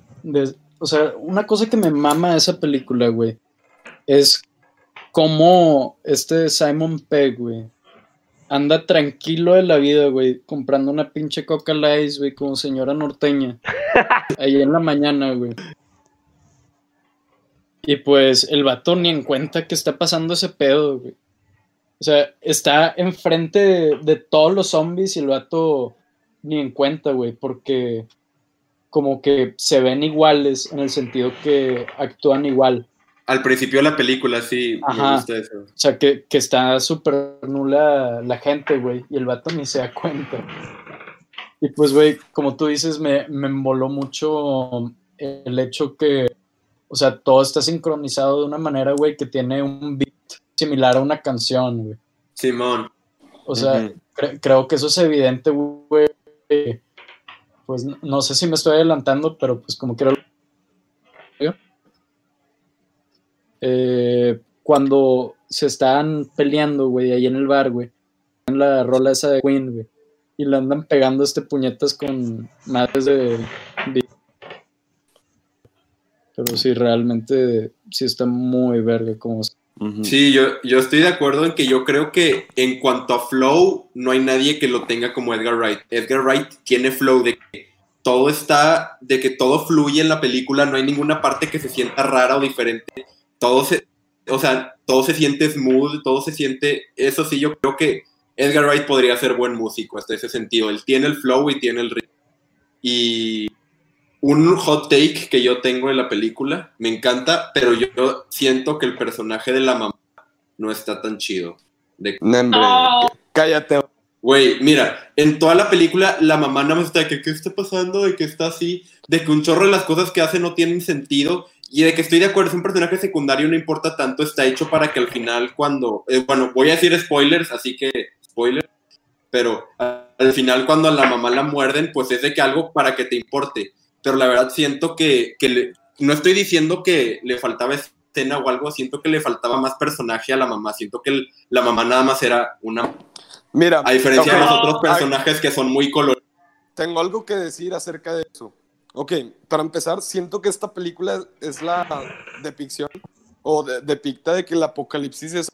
O sea, una cosa que me mama de esa película, güey, es cómo este Simon Pegg, güey, anda tranquilo de la vida, güey, comprando una pinche Coca Light, güey, como señora norteña. ahí en la mañana, güey. Y pues el vato ni en cuenta que está pasando ese pedo, güey. O sea, está enfrente de, de todos los zombies y el vato ni en cuenta, güey, porque como que se ven iguales en el sentido que actúan igual. Al principio de la película, sí, Ajá. me gusta eso. O sea, que, que está súper nula la gente, güey, y el vato ni se da cuenta. Y pues, güey, como tú dices, me, me emboló mucho el hecho que, o sea, todo está sincronizado de una manera, güey, que tiene un beat similar a una canción, güey. Simón. O sea, cre- creo que eso es evidente, güey. Pues no, no sé si me estoy adelantando, pero pues como quiero. Eh, cuando se están peleando, güey, ahí en el bar, güey, en la rola esa de Queen, güey, y le andan pegando este puñetas con madres de. de- Pero sí, realmente sí está muy verga como. Sí, yo, yo estoy de acuerdo en que yo creo que en cuanto a flow, no hay nadie que lo tenga como Edgar Wright. Edgar Wright tiene flow de que todo está, de que todo fluye en la película, no hay ninguna parte que se sienta rara o diferente. Todo se, o sea, todo se siente smooth, todo se siente, eso sí, yo creo que Edgar Wright podría ser buen músico hasta ese sentido. Él tiene el flow y tiene el ritmo. Y un hot take que yo tengo en la película, me encanta, pero yo siento que el personaje de la mamá no está tan chido. De No. cállate. Güey, mira, en toda la película la mamá nada más está de que qué está pasando, de que está así, de que un chorro de las cosas que hace no tienen sentido y de que estoy de acuerdo, es un personaje secundario, no importa tanto, está hecho para que al final cuando, eh, bueno, voy a decir spoilers, así que spoilers, pero al final cuando a la mamá la muerden, pues es de que algo para que te importe, pero la verdad siento que, que le- no estoy diciendo que le faltaba escena o algo, siento que le faltaba más personaje a la mamá, siento que el- la mamá nada más era una Mira, a diferencia de los otros personajes que son muy coloridos. tengo algo que decir acerca de eso. Ok, para empezar, siento que esta película es la depicción o de, depicta de que el apocalipsis es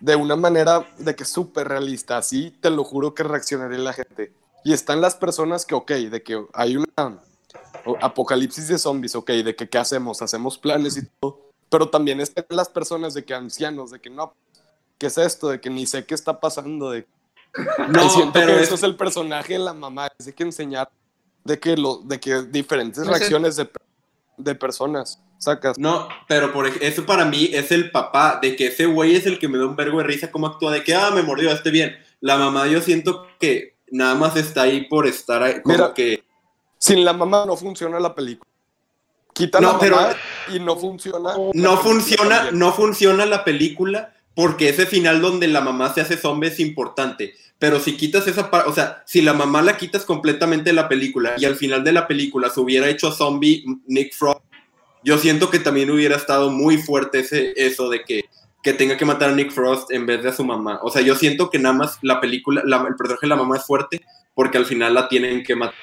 de una manera de que es súper realista. Así te lo juro que reaccionaría la gente. Y están las personas que, ok, de que hay una apocalipsis de zombies, ok, de que qué hacemos, hacemos planes y todo. Pero también están las personas de que ancianos, de que no, ¿qué es esto? De que ni sé qué está pasando, de No, y siento pero que es- eso es el personaje de la mamá, es de que enseñar de que lo, de que diferentes No sé. reacciones de, de personas sacas. No, pero por eso para mí es el papá, de que ese güey es el que me da un vergo de risa cómo actúa, de que, ah, me mordió, esté bien. La mamá yo siento que nada más está ahí por estar ahí, como Mira, que... Sin la mamá no funciona la película. Quita No, la pero- mamá y no funciona. No funciona, no funciona la película porque ese final donde la mamá se hace zombie es importante. Pero si quitas esa parte, o sea, si la mamá la quitas completamente de la película y al final de la película se hubiera hecho zombie Nick Frost, yo siento que también hubiera estado muy fuerte ese, eso de que, que tenga que matar a Nick Frost en vez de a su mamá. O sea, yo siento que nada más la película, la- el personaje de la mamá es fuerte porque al final la tienen que matar.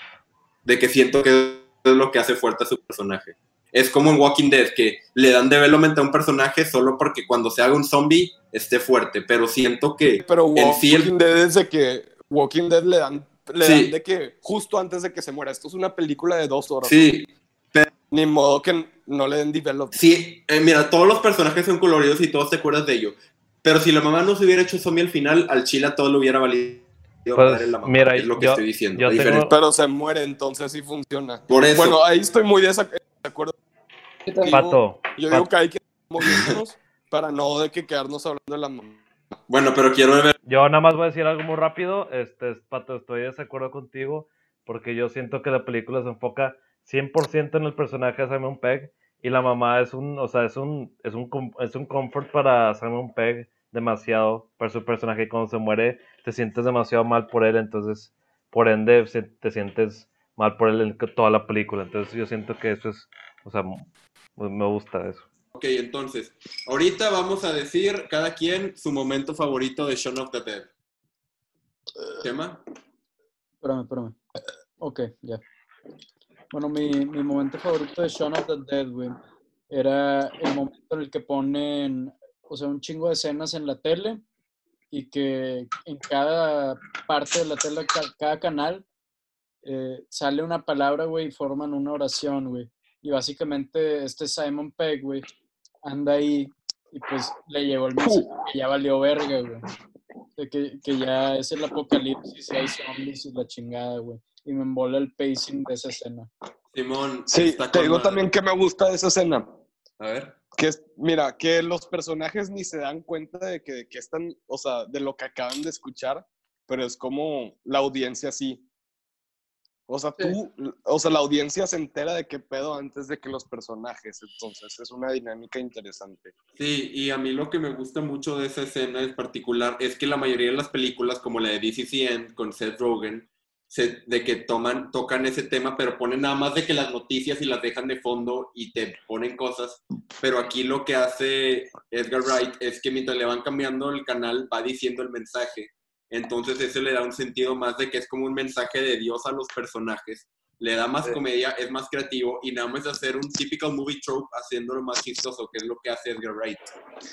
De que siento que es lo que hace fuerte a su personaje. Es como en Walking Dead, que le dan development a un personaje solo porque cuando se haga un zombie esté fuerte, pero siento que Pero en Walking sí el- Dead es de que Walking Dead le dan, le Sí. dan de que justo antes de que se muera. Esto es una película de dos horas. sí, Ni modo que no le den develop. sí, eh, mira, todos los personajes son coloridos y todos te acuerdas de ello. Pero si la mamá no se hubiera hecho zombie al final, al chile a todo le hubiera valido. Pues, la mamá, mira, es lo que yo- estoy diciendo. yo tengo- Pero se muere, entonces sí funciona. Por eso. Bueno, ahí estoy muy de acuerdo. Pato, Yo Pato. digo que hay que movernos para no de que quedarnos hablando de la mamá. Bueno, pero quiero ver. Yo nada más voy a decir algo muy rápido. Este, Pato, estoy de desacuerdo contigo porque yo siento que la película se enfoca 100% en el personaje de Simon Pegg Y la mamá es un, o sea, es un, es un, com- es un comfort para Simon Pegg demasiado, para su personaje. Y Cuando se muere, te sientes demasiado mal por él, entonces, por ende, te sientes mal por él en toda la película. Entonces, yo siento que eso es, o sea, m- me gusta eso. Ok, entonces, ahorita vamos a decir cada quien su momento favorito de Shaun of the Dead. ¿Tema? Espérame, espérame. Ok, ya. Bueno, mi, mi momento favorito de Shaun of the Dead, güey, era el momento en el que ponen, o sea, un chingo de escenas en la tele y que en cada parte de la tele, ca- cada canal, eh, sale una palabra, güey, y forman una oración, güey. Y básicamente este Simon Pegg, güey, anda ahí y pues le llegó el mensaje que ya valió verga, güey. De que, que ya es el apocalipsis y hay zombies y la chingada, güey. Y me embola el pacing de esa escena. Simón. Sí, está te digo también que me gusta de esa escena. A ver. Que es, mira, que los personajes ni se dan cuenta de que, de que están, o sea, de lo que acaban de escuchar, pero es como la audiencia sí. O sea, tú, o sea, la audiencia se entera de qué pedo antes de que los personajes, entonces es una dinámica interesante. Sí, y a mí lo que me gusta mucho de esa escena en particular es que la mayoría de las películas, como la de DCCN con Seth Rogen, se- de que toman, tocan ese tema, pero ponen nada más de que las noticias y las dejan de fondo y te ponen cosas. Pero aquí lo que hace Edgar Wright es que mientras le van cambiando el canal, va diciendo el mensaje. Entonces eso le da un sentido más de que es como un mensaje de Dios a los personajes. Le da más Sí. comedia, es más creativo y nada más hacer un typical movie trope haciéndolo más chistoso, que es lo que hace Edgar Wright.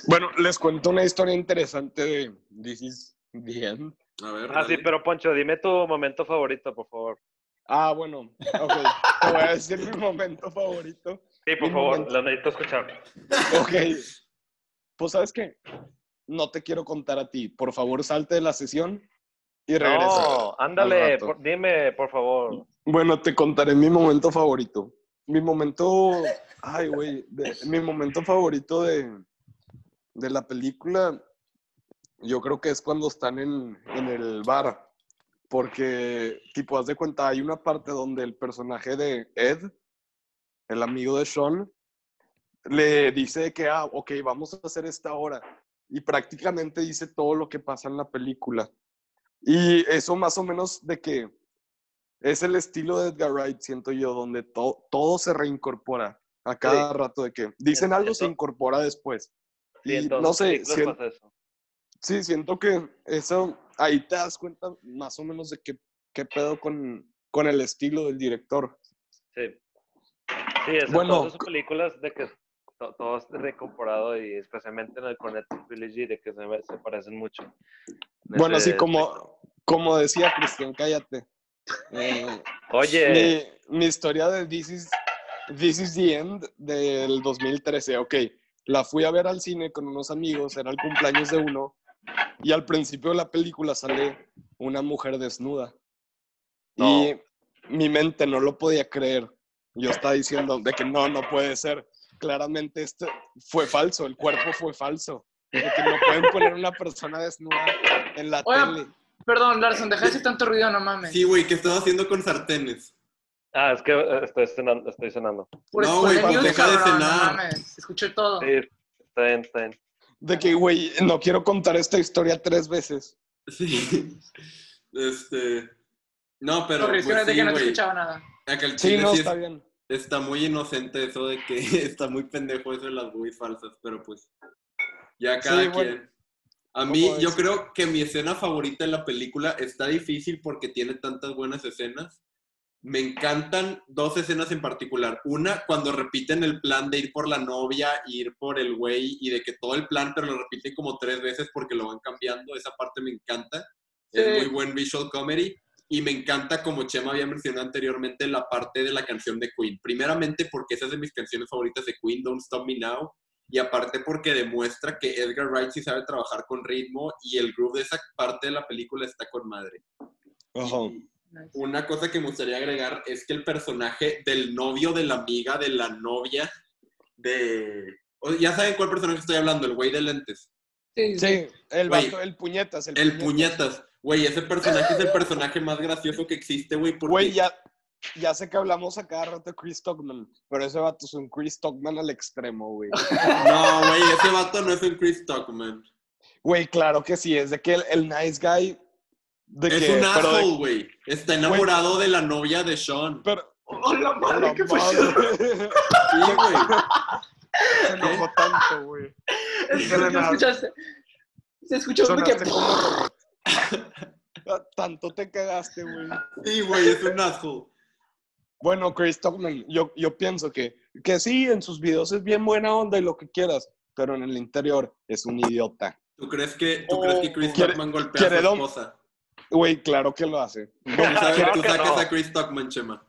Bueno, les cuento una historia interesante de This is the End. A ver. Ah, sí, pero Poncho, dime tu momento favorito, por favor. Ah, bueno, ok. Te voy a decir mi momento favorito. Sí, por Mi favor, momento. lo necesito escuchar. Ok. Pues, ¿sabes qué? No te quiero contar a ti. Por favor, salte de la sesión y regresa. No, ándale, por- dime, por favor. Bueno, te contaré mi momento favorito. Mi momento. Ay, güey. Mi momento favorito de, de la película. Yo creo que es cuando están en, en el bar. Porque, tipo, haz de cuenta, hay una parte donde el personaje de Ed, el amigo de Sean, le dice que, ah, ok, vamos a hacer esta hora. Y prácticamente dice todo lo que pasa en la película. Y eso más o menos de que es el estilo de Edgar Wright, siento yo, donde to- todo se reincorpora a cada rato de que dicen algo, se incorpora después. Sí, Y no sé, películas sien- pasa eso. sí, siento que eso, ahí te das cuenta más o menos de qué, qué pedo con, con el estilo del director. Sí. Sí, es en Bueno, todas sus películas de que to- todo es y especialmente en el Cornet Trilogy de que se, se parecen mucho. En Bueno, así como, como decía Cristian, cállate. Eh, Oye, mi, mi historia de This is, This is the End del 2013, ok. La fui a ver al cine con unos amigos, era el cumpleaños de uno, y al principio de la película sale una mujer desnuda. Y mi mente no lo podía creer. Yo estaba diciendo de que no, no puede ser. Claramente esto fue falso, el cuerpo fue falso. De que no pueden poner una persona desnuda en la Oye, tele. Perdón, Larson, deja de hacer tanto ruido, no mames. Sí, güey, ¿qué estás haciendo con sartenes? ah, es que eh, estoy cenando. Estoy cenando. Por No, güey, deja de cabrón, no cenar. mames. Escuché todo. Sí, está bien, está bien. De que, güey, no quiero contar esta historia tres veces. Sí. Este. No, pero. Sorry, es que pues, de sí, que no te escuchaba nada. Sí, no, sí es- está bien. Está muy inocente eso de que está muy pendejo eso de las muy falsas, pero pues. Ya cada Sí, bueno. quien. A mí, ¿Cómo yo es? creo que mi escena favorita de la película está difícil porque tiene tantas buenas escenas. Me encantan dos escenas en particular. Una, cuando repiten el plan de ir por la novia, ir por el güey y de que todo el plan, pero lo repiten como tres veces porque lo van cambiando. Esa parte me encanta. Es Sí. muy buen visual comedy. Y me encanta, como Chema había mencionado anteriormente, la parte de la canción de Queen. Primeramente porque esa es de mis canciones favoritas de Queen, Don't Stop Me Now. Y aparte porque demuestra que Edgar Wright sí sabe trabajar con ritmo y el groove de esa parte de la película está con madre. Ajá. Una cosa que me gustaría agregar es que el personaje del novio de la amiga de la novia de... o- Ya saben cuál personaje estoy hablando, el güey de lentes. Sí, sí. Sí, el vato, el puñetas. El, El puñetas. Güey, ese personaje es el personaje más gracioso que existe, güey, porque Güey, ya, ya sé que hablamos a cada rato de Chris Stockman, pero ese vato es un Chris Stockman al extremo, güey. No, güey, ese vato no es un Chris Stockman. Güey, claro que sí, es de que el, el nice guy. De Es que, un asshole, güey. Está enamorado de la novia de Sean. Pero, ¡Oh, la madre! la ¿Qué fue? Sí, güey. Se enojó tanto, güey. Es que. Se escuchó de que... Sonaste como- Ah, Tanto te cagaste, güey. Sí, güey, es un asshole. Bueno, Chris Stockman, yo, yo pienso que, que sí, en sus videos es bien buena onda y lo que quieras, pero en el interior es un idiota. ¿Tú crees que, tú crees que Chris Quiere- Stockman golpea a su esposa? Güey, claro que lo hace. Tú sabes, Claro tú que no. a Chris Stockman, Chema.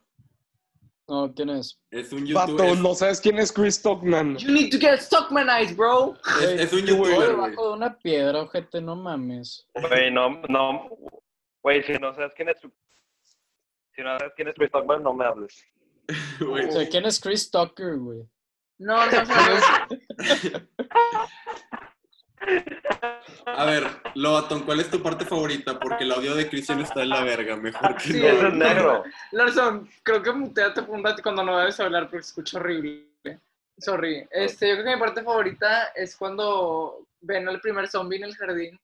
No, ¿quién es? Es un youtuber. no sabes quién es Chris Stockman. You need to get Stockmanized, bro. Es, es un youtuber, debajo de una piedra, ojete, no mames. Güey, no, no. Güey, si no sabes quién es. Si no sabes quién es Chris Stockman, no me hables. Güey. O sea, ¿quién es Chris Tucker, güey? No, no, no. A ver, Lobaton, ¿cuál es tu parte favorita? Porque el audio de Christian está en la verga, mejor que Sí, no. Es negro. Larson, creo que muteate por un rato cuando no debes hablar porque se escucha horrible. Sorry. Este, yo creo que mi parte favorita es cuando ven al primer zombie en el jardín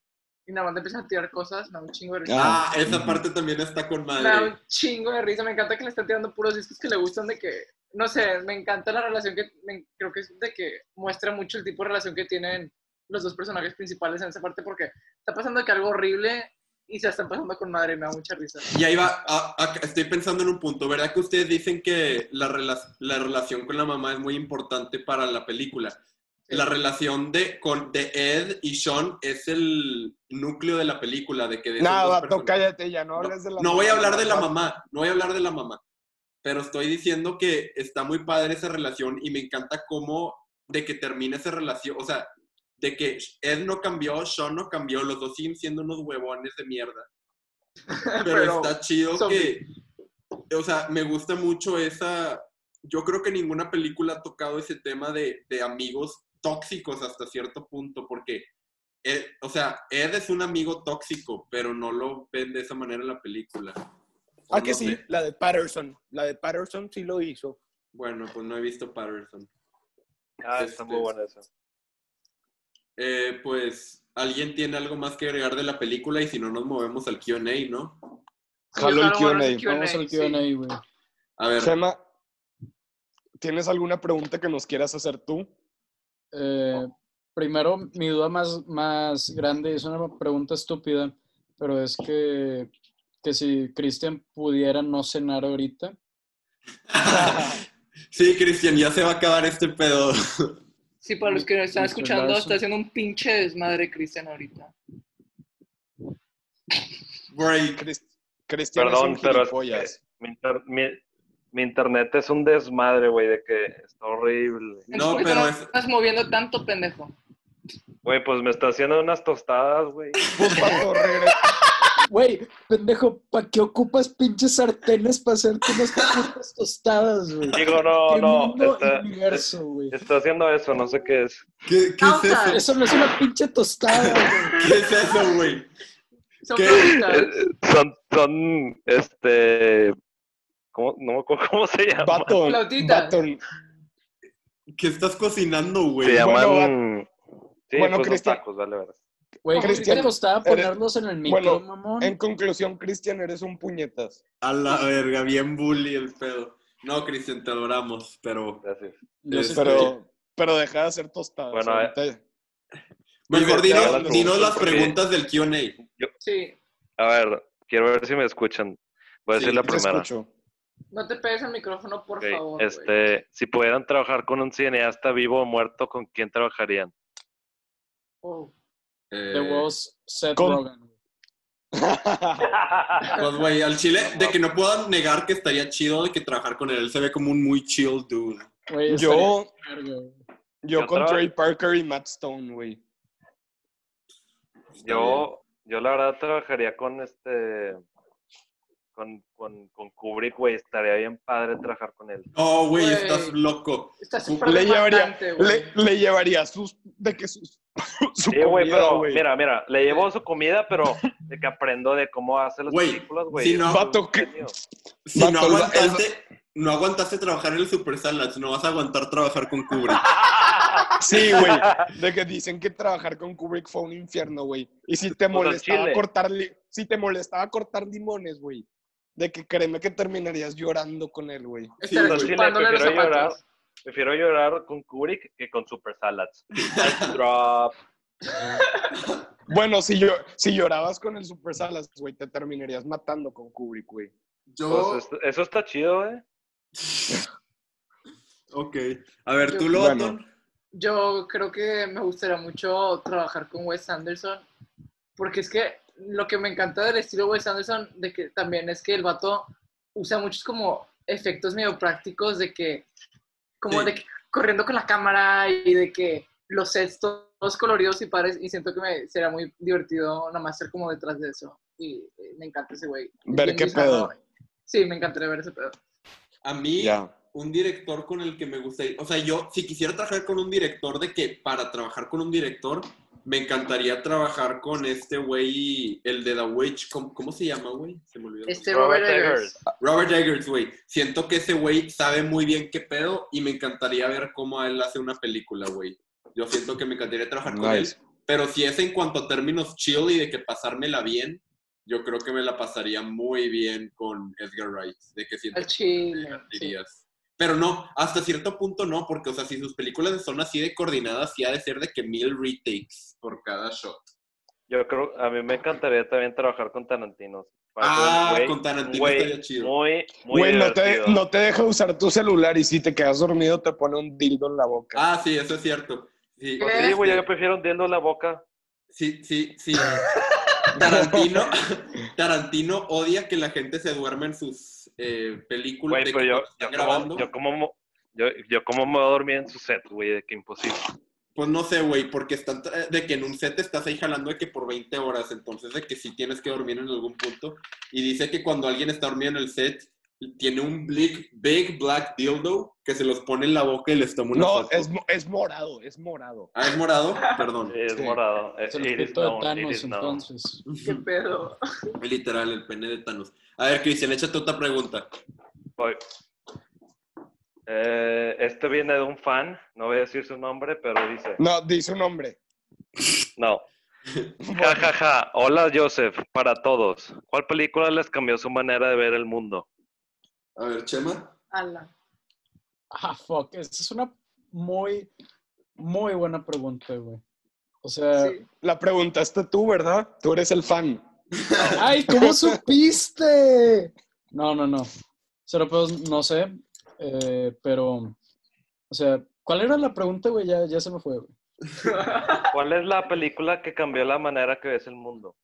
y nada más le empiezan a tirar cosas. Me da un chingo de risa. Ah, esa parte también está con Me da madre. un chingo de risa. Me encanta que le están tirando puros discos que le gustan de que, no sé, me encanta la relación que, me- creo que es de que muestra mucho el tipo de relación que tienen los dos personajes principales en esa parte porque está pasando que algo horrible y se están pasando con madre. Me da mucha risa. Y ahí va, a- a- estoy pensando en un punto, ¿verdad que ustedes dicen que la, rela- la relación con la mamá es muy importante para la película? La relación de, con, de Ed y Sean es el núcleo de la película, de que de vato, personajes- cállate ya, no No, hables de la no voy a hablar de la mamá, no voy a hablar de la mamá, pero estoy diciendo que está muy padre esa relación y me encanta cómo de que termina esa relación, o sea, de que Ed no cambió, Sean no cambió, los dos siguen siendo unos huevones de mierda. Pero, Pero está chido son- que, o sea, me gusta mucho esa, yo creo que ninguna película ha tocado ese tema de, de amigos tóxicos hasta cierto punto, porque, Ed- o sea, Ed es un amigo tóxico, pero no lo ven de esa manera en la película. Ah, que sí, sé. la de Patterson. La de Patterson sí lo hizo. Bueno, pues no he visto Patterson. Ah, está muy bueno eso. Eh, pues, ¿alguien tiene algo más que agregar de la película? Y si no, nos movemos al Q&A, ¿no? Jalo el Q&A. Vamos al. Q&A, güey. A ver, Gema, ¿tienes alguna pregunta que nos quieras hacer tú? Eh, primero, mi duda más, más grande es una pregunta estúpida, pero es que, que si Cristian pudiera no cenar ahorita, sí, Cristian, ya se va a acabar este pedo. Sí, para los que están Mr. escuchando, está haciendo un pinche desmadre Cristian ahorita. Cris- Cristian Perdón, es un pero es que mi, inter- mi- mi internet es un desmadre, güey, de que está horrible. No, ¿Por qué pero no es- estás moviendo tanto, pendejo? Güey, pues me está haciendo unas tostadas, güey. Pues, vato, regresa. Güey, pendejo, ¿para qué ocupas pinches sartenes para hacerte unas putas tostadas, güey? Digo, no, ¿Qué no, mundo está, universo, güey? está haciendo eso, no sé qué es. ¿Qué, qué es eso? Eso no es una pinche tostada, güey. ¿Qué es eso, güey? Son. Eh, Son, son, este, ¿cómo, no me acuerdo cómo se llama? Flautita. vato, ¿Qué estás cocinando, güey? Se llaman, Bueno, sí, bueno, pues Cristian- los tacos, vale, verdad. Güey, ¿qué Cristian, te costaba eres- ponerlos en el micro, bueno, mamón? En conclusión, Cristian, eres un puñetas. A la verga, bien bully el pedo. No, Cristian, te adoramos, pero Gracias. Sé este- Pero, pero deja de hacer tostadas. Bueno, ahorita. mejor Dime, dinos, dinos las preguntas del Q&A. Sí, A ver, quiero ver si me escuchan. Voy a Sí, decir la primera. escucho. no te pegues al micrófono, por favor. Este, si pudieran trabajar con un cineasta vivo o muerto, ¿con quién trabajarían? Oh. Eh, De huevos Seth Con- Rogen. pues, güey, al chile, de que no puedan negar que estaría chido de que trabajar con él. Él se ve como un muy chill dude. Yo, yo Yo con Trey Parker y Matt Stone, güey. Yo, yo la verdad trabajaría con este, con, con, con Kubrick, güey. Estaría bien padre trabajar con él. No, güey, Güey. estás loco. Le llevaría, le, le llevaría sus, de que sus, su Sí, güey, comida, pero mira, mira, le llevo su comida, pero de que aprendo de cómo hace las películas, güey. si no-. Si no el- aguantaste, no aguantaste trabajar en el Super Salads, no vas a aguantar trabajar con Kubrick. Sí, güey. De que dicen que trabajar con Kubrick fue un infierno, güey. Y si te molestaba cortar, li- si te molestaba cortar limones, güey. De que créeme que terminarías llorando con él, güey. Los prefiero llorar, prefiero llorar con Kubrick que con Super Salads. Drop. Bueno, si, yo, si llorabas con el Super Salas, güey, te terminarías matando con Kubrick, güey. Yo, Pues, esto- eso está chido, güey. ok. A ver, tú lo Bueno. Yo creo que me gustaría mucho trabajar con Wes Anderson, porque es que lo que me encanta del estilo Wes Anderson, de que también es que el vato usa muchos como efectos medio prácticos de que, como Sí. de que corriendo con la cámara y de que los sets todos coloridos y pares, y siento que me sería muy divertido nada más ser como detrás de eso, y eh, me encanta ese güey. Ver qué pedo. Sí, me encantaría ver ese pedo. a mí, un director con el que me gustaría, o sea, yo, si quisiera trabajar con un director, de que para trabajar con un director, me encantaría trabajar con este güey, el de The Witch, ¿cómo, cómo se llama, güey? Se me olvidó. Este Robert Robert Eggers. Robert Eggers, güey. Siento que ese güey sabe muy bien qué pedo y me encantaría ver cómo él hace una película, güey. Yo siento que me encantaría trabajar con él. Pero si es en cuanto a términos chill y de que pasármela bien, yo creo que me la pasaría muy bien con Edgar Wright. De que siento que dirías. Pero no, hasta cierto punto no, porque, o sea, si sus películas son así de coordinadas, sí ha de ser de que mil retakes por cada shot. Yo creo, a mí me encantaría también trabajar con Tarantino. Ah, Güey, con Tarantino güey estaría chido. Muy, muy Güey, no te, no te deja usar tu celular y si te quedas dormido te pone un dildo en la boca. Ah, sí, eso es cierto. Sí, ¿Qué? Sí, güey, este, yo prefiero un dildo en la boca. Sí, sí, sí. Tarantino, Tarantino odia que la gente se duerma en sus eh, películas. Güey, pero yo, yo, como, grabando. yo, como, mo- yo, yo como me voy a dormir en su set, güey, de que imposible. Pues no sé, güey, porque están tra- de que en un set estás ahí jalando de que por 20 horas, entonces de que sí tienes que dormir en algún punto. Y dice que cuando alguien está dormido en el set, tiene un big, big black dildo que se los pone en la boca y les toma una no, foto. es, es morado, es morado. Ah, es morado, perdón. Es Sí. morado. Eh, Es el de Thanos, entonces. ¿Qué pedo? Literal, el pene de Thanos. A ver, Cristian, échate otra pregunta. Voy. Eh, este viene de un fan, no voy a decir su nombre, pero dice, No, dice un hombre. no. Ja, ja, ja. Hola, Joseph, para todos. ¿Cuál película les cambió su manera de ver el mundo? A ver, Chema. Ala. Ah, fuck. Esa es una muy, muy buena pregunta, güey. O sea, Sí. La preguntaste tú, ¿verdad? Tú eres el fan. ¡ay, cómo supiste! No, no, no. Cero pedos, no sé. eh, pero, o sea, ¿cuál era la pregunta, güey? Ya, ya se me fue, güey. ¿Cuál es la película que cambió la manera que ves el mundo?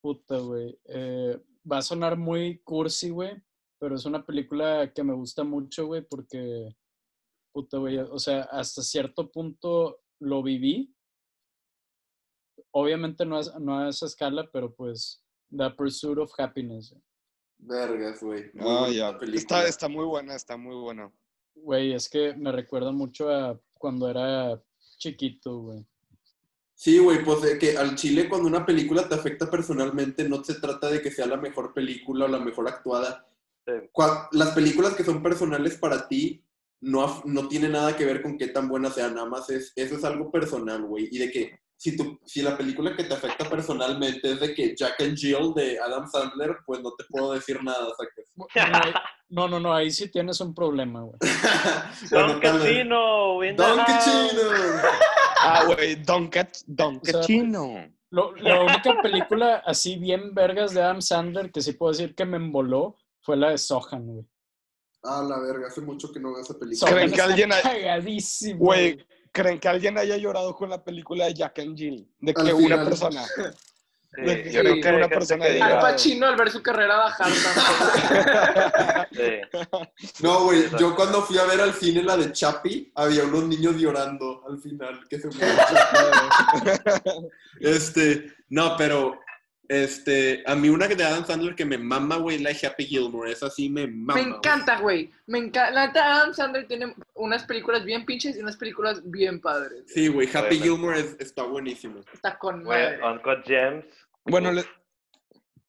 Puta, güey. Eh, va a sonar muy cursi, güey, pero es una película que me gusta mucho, güey, porque, puta, güey, o sea, hasta cierto punto lo viví. Obviamente no, es, no a esa escala, pero pues, The Pursuit of Happiness. güey. Vergas, güey. Ah, ya. Está, está muy buena, está muy buena. Güey, es que me recuerda mucho a cuando era chiquito, güey. Sí, güey, pues de que al chile cuando una película te afecta personalmente no se trata de que sea la mejor película o la mejor actuada. Sí. Las películas que son personales para ti no, no tiene nada que ver con qué tan buenas sean, nada más es, eso es algo personal, güey. Y de que si, tu, si la película que te afecta personalmente es de que Jack and Jill de Adam Sandler, pues no te puedo decir nada, no, no, no, ahí sí tienes un problema, güey. Don the Don. Cachino. Ah, güey, Don, Don sea, Cachino. Lo- la única película así bien vergas de Adam Sandler que sí puedo decir que me emboló fue la de Sohan, güey. Ah, la verga, hace mucho que no veo esa película. ¿Creen que alguien hay- cagadísimo, Güey, ¿creen que alguien haya llorado con la película de Jack and Jill? De que Al una final. persona. Sí, De- yo yo creo que una persona que diga- Al Pacino al ver su carrera bajar tanto. Sí. No, güey, yo cuando fui a ver al cine la de Chappie, había unos niños llorando al final, que se murió Este, no, pero, este, a mí una de Adam Sandler que me mama, güey, la de Happy Gilmore, esa sí me mama. Me encanta, güey. Me encanta. La neta, Adam Sandler tiene unas películas bien pinches y unas películas bien padres. Sí, güey, Happy Obviamente. Gilmore es- está buenísimo. Está con madre. Uncut Gems, Bueno, le-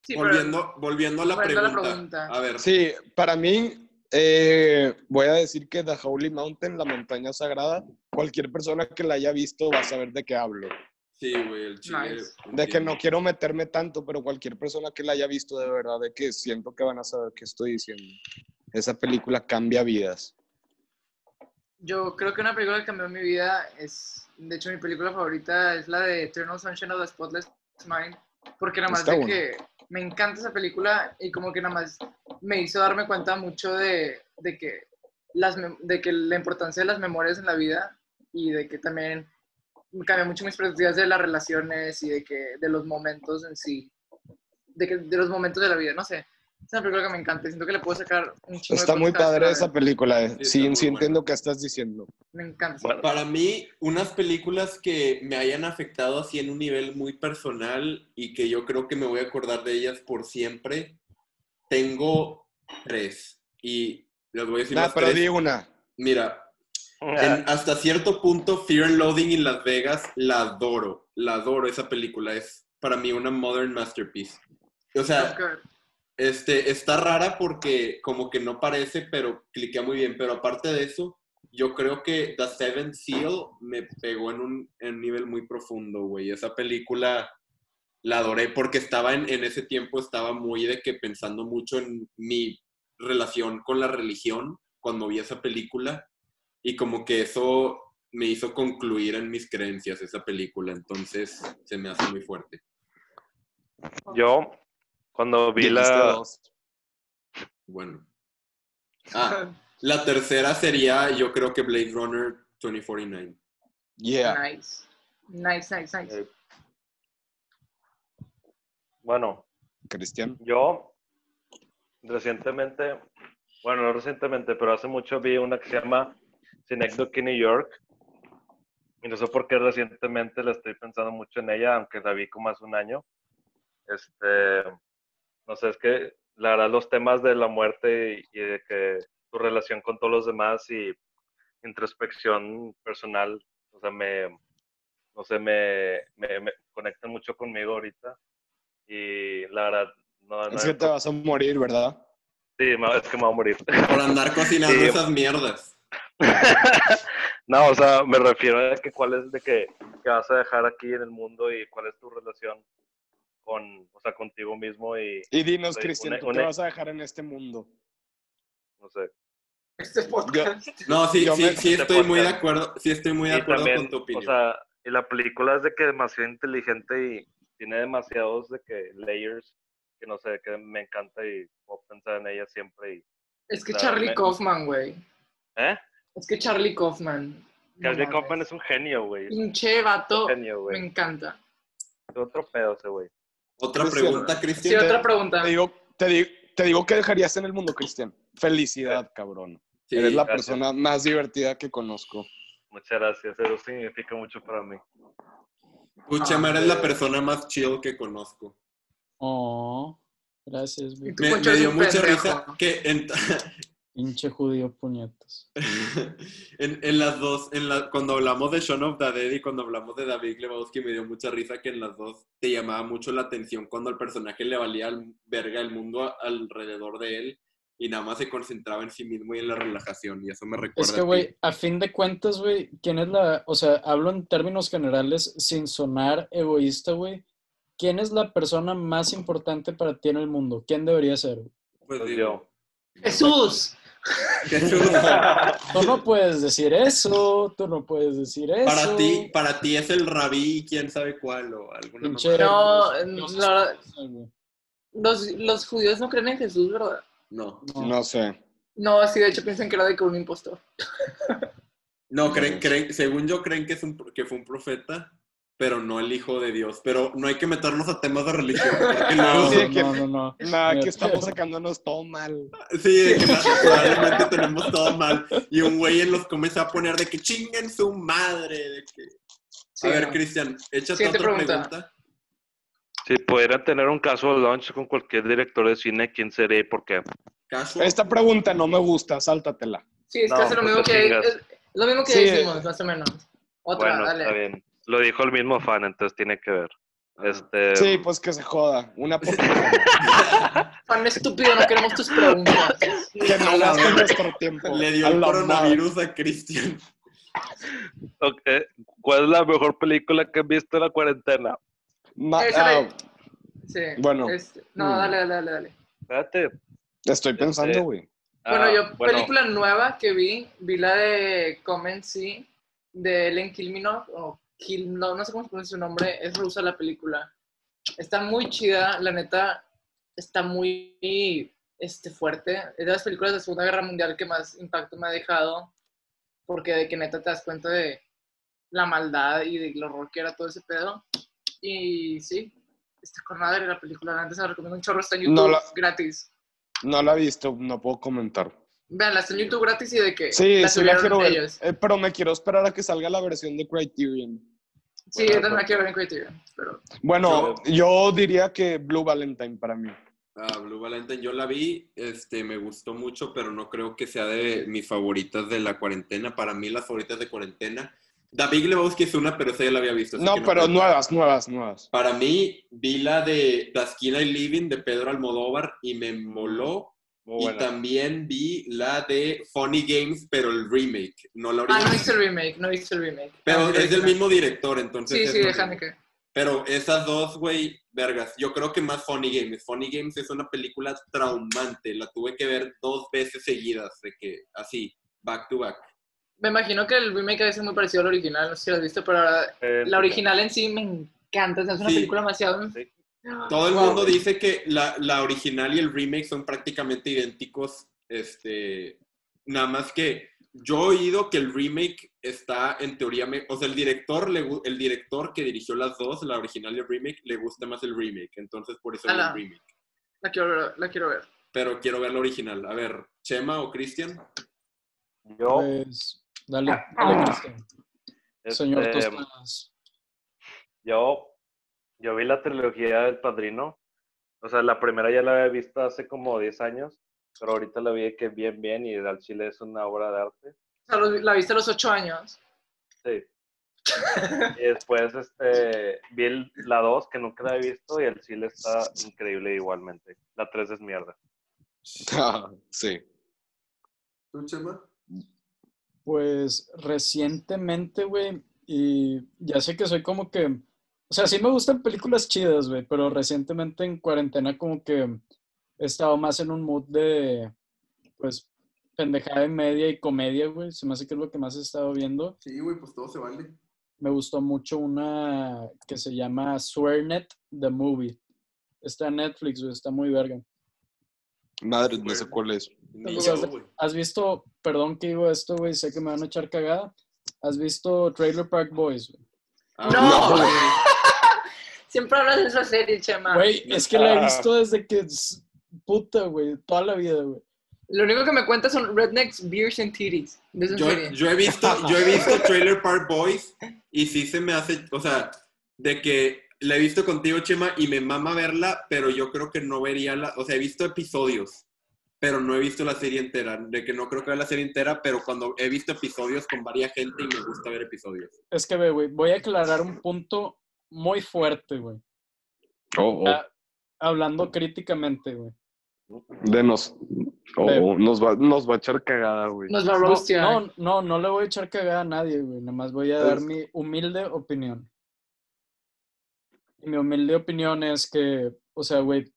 Sí, pero- volviendo, volviendo a la volviendo a la pregunta. pregunta. A ver, sí, para mí, eh, voy a decir que The Holy Mountain, la montaña sagrada, cualquier persona que la haya visto va a saber de qué hablo. Sí, güey, el chile. Nice. De que no quiero meterme tanto, pero cualquier persona que la haya visto de verdad, de que siento que van a saber qué estoy diciendo. Esa película cambia vidas. Yo creo que una película que cambió mi vida es, de hecho, mi película favorita es la de Eternal Sunshine of the Spotless Mind, porque nada más Está de buena. que me encanta esa película y como que nada más me hizo darme cuenta mucho de, de que las, de que la importancia de las memorias en la vida y de que también cambió mucho mis perspectivas de las relaciones y de que de los momentos en sí, de, que, de los momentos de la vida, no sé. Es una película que me encanta, siento que le puedo sacar un chingo de Está cosas muy padre esa película. eh. Sí, Sí, sí buena. entiendo qué estás diciendo. Me encanta. Bueno, Para mí, unas películas que me hayan afectado así en un nivel muy personal y que yo creo que me voy a acordar de ellas por siempre, tengo tres. Y les voy a decir Nah, las pero tres. di una. Mira, en- hasta cierto punto, Fear and Loading en Las Vegas, la adoro. La adoro esa película. Es para mí una modern masterpiece. O sea, este, está rara porque como que no parece, pero cliquea muy bien. Pero aparte de eso, yo creo que The Seventh Seal me pegó en un, en un nivel muy profundo, güey. Esa película la adoré porque estaba en, en ese tiempo, estaba muy de que pensando mucho en mi relación con la religión cuando vi esa película y como que eso me hizo concluir en mis creencias esa película. Entonces se me hace muy fuerte. Yo, cuando vi la... dos. Bueno. Ah, la tercera sería, yo creo que Blade Runner 2049. Yeah. Nice. Nice, nice, nice. eh, Bueno, Cristian. yo recientemente, bueno, no recientemente, pero hace mucho vi una que se llama Synecdoche, New York. Y no sé por qué recientemente la estoy pensando mucho en ella, aunque la vi como hace un año. Este, no sé, es que la verdad los temas de la muerte y, y de que tu relación con todos los demás y introspección personal, o sea, me, no sé, me, me, me conectan mucho conmigo ahorita. Y la verdad, no, no Es que te vas a morir, ¿verdad? Sí, es que me voy a morir. Por andar cocinando Sí. esas mierdas. no, o sea, me refiero a que cuál es de que, que vas a dejar aquí en el mundo y cuál es tu relación con, o sea, contigo mismo y, Y dinos, Cristian, una- ¿tú qué vas a dejar en este mundo? no sé. Este podcast. No, sí, Yo sí, me- sí Este estoy muy de acuerdo, sí estoy muy de Y acuerdo también, con tu opinión. O sea, y la película es de que demasiado inteligente y tiene demasiados de que layers que no sé, que me encanta y puedo pensar en ella siempre y, Es que Charlie me- Kaufman, güey. ¿eh? Es que Charlie Kaufman. Charlie. Kaufman es un genio, güey. Es Pinche vato. un genio, Me güey. encanta. Es otro pedo ese, güey. Otra Cristian, pregunta, Sí, Cristian. otra pregunta. Te digo, te digo, te digo que dejarías en el mundo, Cristian. Felicidad, cabrón. Sí, Eres la gracias. persona más divertida que conozco. Muchas gracias, eso significa mucho para mí. tú, Chema, eres la persona más chill que conozco. Oh, gracias, Me, me dio mucha pendejo. risa que en, Pinche judío puñetas. en, en las dos, en la, cuando hablamos de Shaun of the Dead y cuando hablamos de David Lebowski, me dio mucha risa que en las dos te llamaba mucho la atención cuando al personaje le valía al verga el mundo a- alrededor de él y nada más se concentraba en sí mismo y en la relajación. Y eso me recuerda. Es que, a güey, a fin de cuentas, güey, ¿quién es la, o sea, hablo en términos generales sin sonar egoísta, güey? ¿Quién es la persona más importante para ti en el mundo? ¿Quién debería ser? Pues Pues digo, Jesús. Tú no puedes decir eso, tú no puedes decir eso. para ti, para ti es el rabí, quién sabe cuál o alguna Pinche-. No, la- los, los judíos no creen en Jesús, ¿verdad? No, No. No sé. No, sí, de hecho piensan que era de que un impostor. no, creen, creen, según yo creen que, es un, que fue un profeta, pero no el hijo de Dios. Pero no hay que meternos a temas de religión. Porque luego- Sí, No, que- no, no, no. Nada, aquí estamos sacándonos todo mal. Sí, de que probablemente tenemos todo mal. Y un güey en los va a poner de que chinguen su madre. De que... Sí, a ver, no. Cristian, échate otra pregunta. pregunta. Si pudieran tener un caso de lunch con cualquier director de cine, ¿quién sería y por qué? Esta pregunta no me gusta, sáltatela. Sí, es No, casi lo pues mismo que es lo mismo que Sí. decimos, más o menos. Otra, bueno, está dale. bien. Lo dijo el mismo fan, entonces tiene que ver. Este, Sí, pues que se joda. Una por Fan estúpido, no queremos tus preguntas. que no gaste nuestro tiempo. Le dio el la coronavirus a Cristian. ¿Cuál es la mejor película que has visto en la cuarentena? Ma- Esa ah, Sí. Bueno. Este, no, Mm. dale, dale, dale, dale. Espérate. estoy pensando, Este, güey. Bueno, Ah, yo, bueno, película nueva que vi, vi la de Come Sí, de Ellen Kilminov, o Kilminov, no sé cómo se pronuncia su nombre, es rusa la película. Está muy chida, la neta, está muy este, fuerte. Es de las películas de Segunda Guerra Mundial que más impacto me ha dejado, porque de que neta te das cuenta de la maldad y del horror que era todo ese pedo. Y sí, está con madre la película, la neta se la recomiendo un chorro, está en YouTube No la- gratis. No la he visto, no puedo comentar. Veanla, está en YouTube gratis y de que Sí, la sí la quiero ver. ellos. Eh, pero me quiero esperar a que salga la versión de Criterion. Sí, yo también la quiero ver en Criterion, pero Bueno, yo diría que Blue Valentine para mí. Ah, Blue Valentine, yo la vi, este, me gustó mucho, pero no creo que sea de mis favoritas de la cuarentena. Para mí, las favoritas de cuarentena. David Lebowski es una, pero esa ya la había visto. No, pero nuevas, nuevas, nuevas. Para mí, vi la de I Live In de Pedro Almodóvar y me moló. Muy Y buena. también vi la de Funny Games, pero el remake, no la Ah, no original. hice el remake, no hice el remake. pero Ah, es del original. mismo director, entonces. Sí, es sí, déjame que. Pero esas dos, güey, vergas. Yo creo que más Funny Games. Funny Games es una película traumante. La tuve que ver dos veces seguidas, de que así, back to back. Me imagino que el remake debe ser muy parecido al original, no sé si lo has visto, pero ahora Eh, la original en sí me encanta, o sea, es una Sí. película demasiado... Sí. Todo el Wow. mundo dice que la, la original y el remake son prácticamente idénticos. Este, nada más que yo he oído que el remake está en teoría, me- o sea, el director, le el director que dirigió las dos, la original y el remake, le gusta más el remake. Entonces, por eso es Ala. el remake. La quiero ver, la quiero ver. Pero quiero ver la original. A ver, Chema o Cristian. Yo, Pues, dale, dale, Cristian. Señor este, Tostadas. yo, yo vi la trilogía del Padrino. O sea, la primera ya la había visto hace como 10 años, pero ahorita la vi que bien, bien y al chile es una obra de arte. O sea, lo- la viste a los ocho años. Sí. y después este, vi el- la 2 que nunca la he visto y el chile está increíble igualmente. La 3 es mierda. Ah, sí. ¿Tú, Chema? Pues recientemente, güey, y ya sé que soy como que, o sea, sí me gustan películas chidas, güey, pero recientemente en cuarentena como que he estado más en un mood de, pues, pendejada de media y comedia, güey, se me hace que es lo que más he estado viendo. Sí, güey, pues todo se vale. Me gustó mucho una que se llama SwearNet, The Movie. Está en Netflix, güey, está muy verga. Madre, no sé cuál es. O sea, güey. ¿Has visto, perdón que digo esto, güey, sé que me van a echar cagada, ¿has visto Trailer Park Boys, güey? Ah, ¡No! Siempre hablas de esa serie, Chema. Güey, es que la he Ah. visto desde que es puta, güey, toda la vida, güey. Lo único que me cuentas son rednecks, beers and titties. De esa Yo, serie. yo he visto, yo he visto Trailer Park Boys y sí se me hace, o sea, de que la he visto contigo, Chema, y me mama verla, pero yo creo que no vería la, o sea, he visto episodios, pero no he visto la serie entera, de que no creo que vea la serie entera, pero cuando he visto episodios con varias gente y me gusta ver episodios. Es que, ve, güey, voy a aclarar un punto muy fuerte, güey. Oh, oh. Ah, Hablando críticamente, güey. Denos. Oh, Ve. oh, nos, va, nos va a echar cagada, güey. Nos va a No, roastear. no, no, no le voy a echar cagada a nadie, güey. Nada más voy a dar Es- mi humilde opinión. Y mi humilde opinión es que, o sea, güey,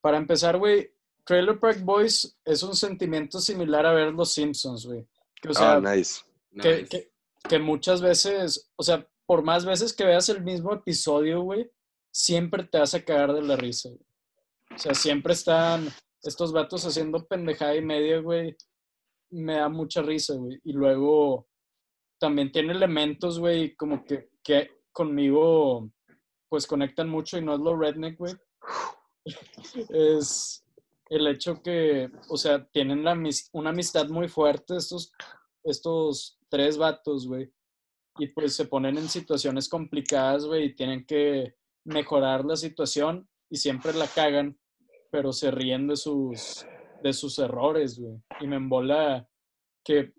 para empezar, güey, Trailer Park Boys es un sentimiento similar a ver Los Simpsons, güey. Que, o sea, ah, nice. que, Nice. que- que muchas veces, o sea, por más veces que veas el mismo episodio, güey, siempre te vas a cagar de la risa, güey. O sea, siempre están estos vatos haciendo pendejada y media, güey. Me da mucha risa, güey. Y luego también tiene elementos, güey, como que, que conmigo, pues conectan mucho y no es lo redneck, güey. es el hecho que, o sea, tienen una amistad muy fuerte estos, estos tres vatos, güey. Y pues se ponen en situaciones complicadas, güey, y tienen que mejorar la situación y siempre la cagan, pero se ríen de sus, de sus errores, güey. Y me embola que,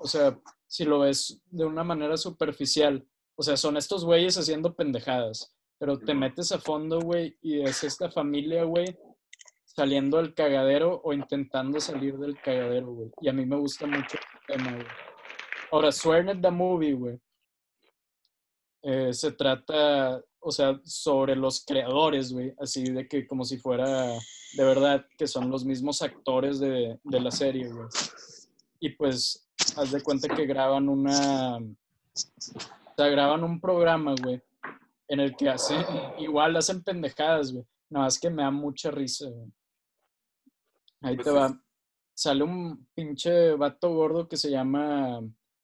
o sea, si lo ves de una manera superficial, o sea, son estos güeyes haciendo pendejadas, pero te metes a fondo, güey, y es esta familia, güey, saliendo del cagadero o intentando salir del cagadero, güey. Y a mí me gusta mucho el tema, güey. Ahora, Swear the Movie, güey. Eh, se trata, o sea, sobre los creadores, güey, así de que como si fuera de verdad que son los mismos actores de, de la serie, güey. Y pues, haz de cuenta que graban una, o sea, graban un programa, güey, en el que hacen, igual hacen pendejadas, güey. Nada más que me da mucha risa, güey. Ahí te es- va. Sale un pinche vato gordo que se llama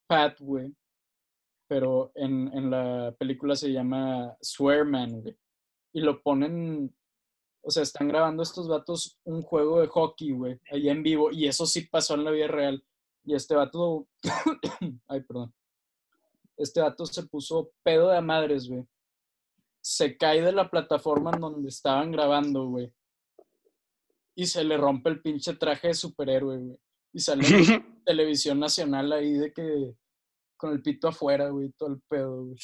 Pat, güey. Pero en, en la película se llama Swearman, güey. Y lo ponen, o sea, están grabando estos vatos un juego de hockey, güey, ahí en vivo. Y eso sí pasó en la vida real. Y este vato, ay, perdón. Este vato se puso pedo de madres, güey. Se cae de la plataforma en donde estaban grabando, güey. Y se le rompe el pinche traje de superhéroe, güey. Y sale en televisión nacional ahí de que con el pito afuera, güey, todo el pedo, güey.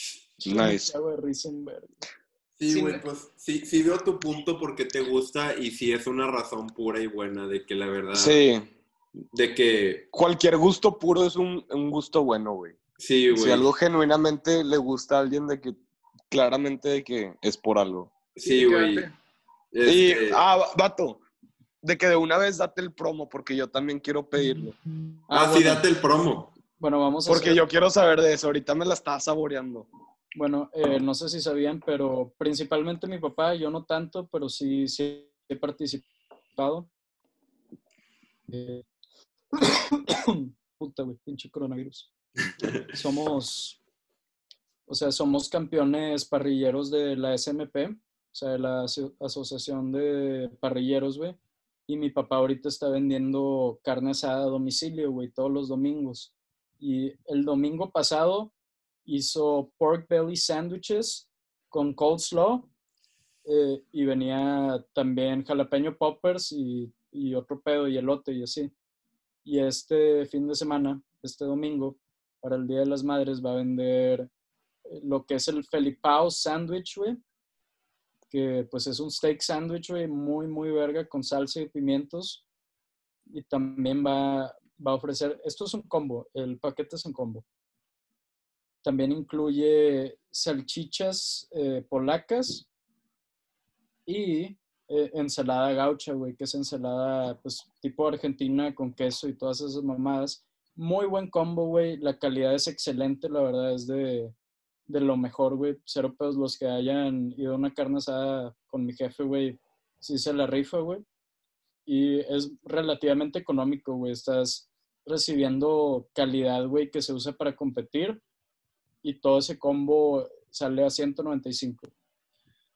Nice. cago de risa en verga. Sí, Sí, güey, me- pues sí, sí veo tu punto porque te gusta y sí es una razón pura y buena de que la verdad, Sí. de que Cualquier gusto puro es un, un gusto bueno, güey. sí, güey. Si algo genuinamente le gusta a alguien, de que claramente de que es por algo. Sí, güey. Y, Este, ah, va- vato, de que de una vez date el promo, porque yo también quiero pedirlo. ah, sí, bueno, date el promo. Bueno, vamos a Porque hacer- yo quiero saber de eso, ahorita me la estaba saboreando. Bueno, eh, no sé si sabían, pero principalmente mi papá, yo no tanto, pero sí, sí he participado. Eh, Puta, güey, pinche coronavirus. Somos, o sea, somos campeones parrilleros de la SMP, o sea, de la aso- Asociación de Parrilleros, güey. Y mi papá ahorita está vendiendo carne asada a domicilio, güey, todos los domingos. Y el domingo pasado hizo pork belly sandwiches con coleslaw eh, y venía también jalapeño poppers y, y otro pedo y elote y así. Y este fin de semana, este domingo, para el Día de las Madres va a vender eh, lo que es el Felipao sandwich, güey, que pues es un steak sandwich, güey, muy, muy verga con salsa y pimientos. Y también va, va a ofrecer, esto es un combo, el paquete es un combo. También incluye salchichas eh, polacas y eh, ensalada gaucha, güey, que es ensalada pues tipo argentina con queso y todas esas mamadas. Muy buen combo, güey. La calidad es excelente, la verdad, es de, de lo mejor, güey. Cero pedos los que hayan ido a una carne asada con mi jefe, güey. Sí se la rifa, güey. Y es relativamente económico, güey. Estás recibiendo calidad, güey, que se usa para competir. Y todo ese combo sale a 195.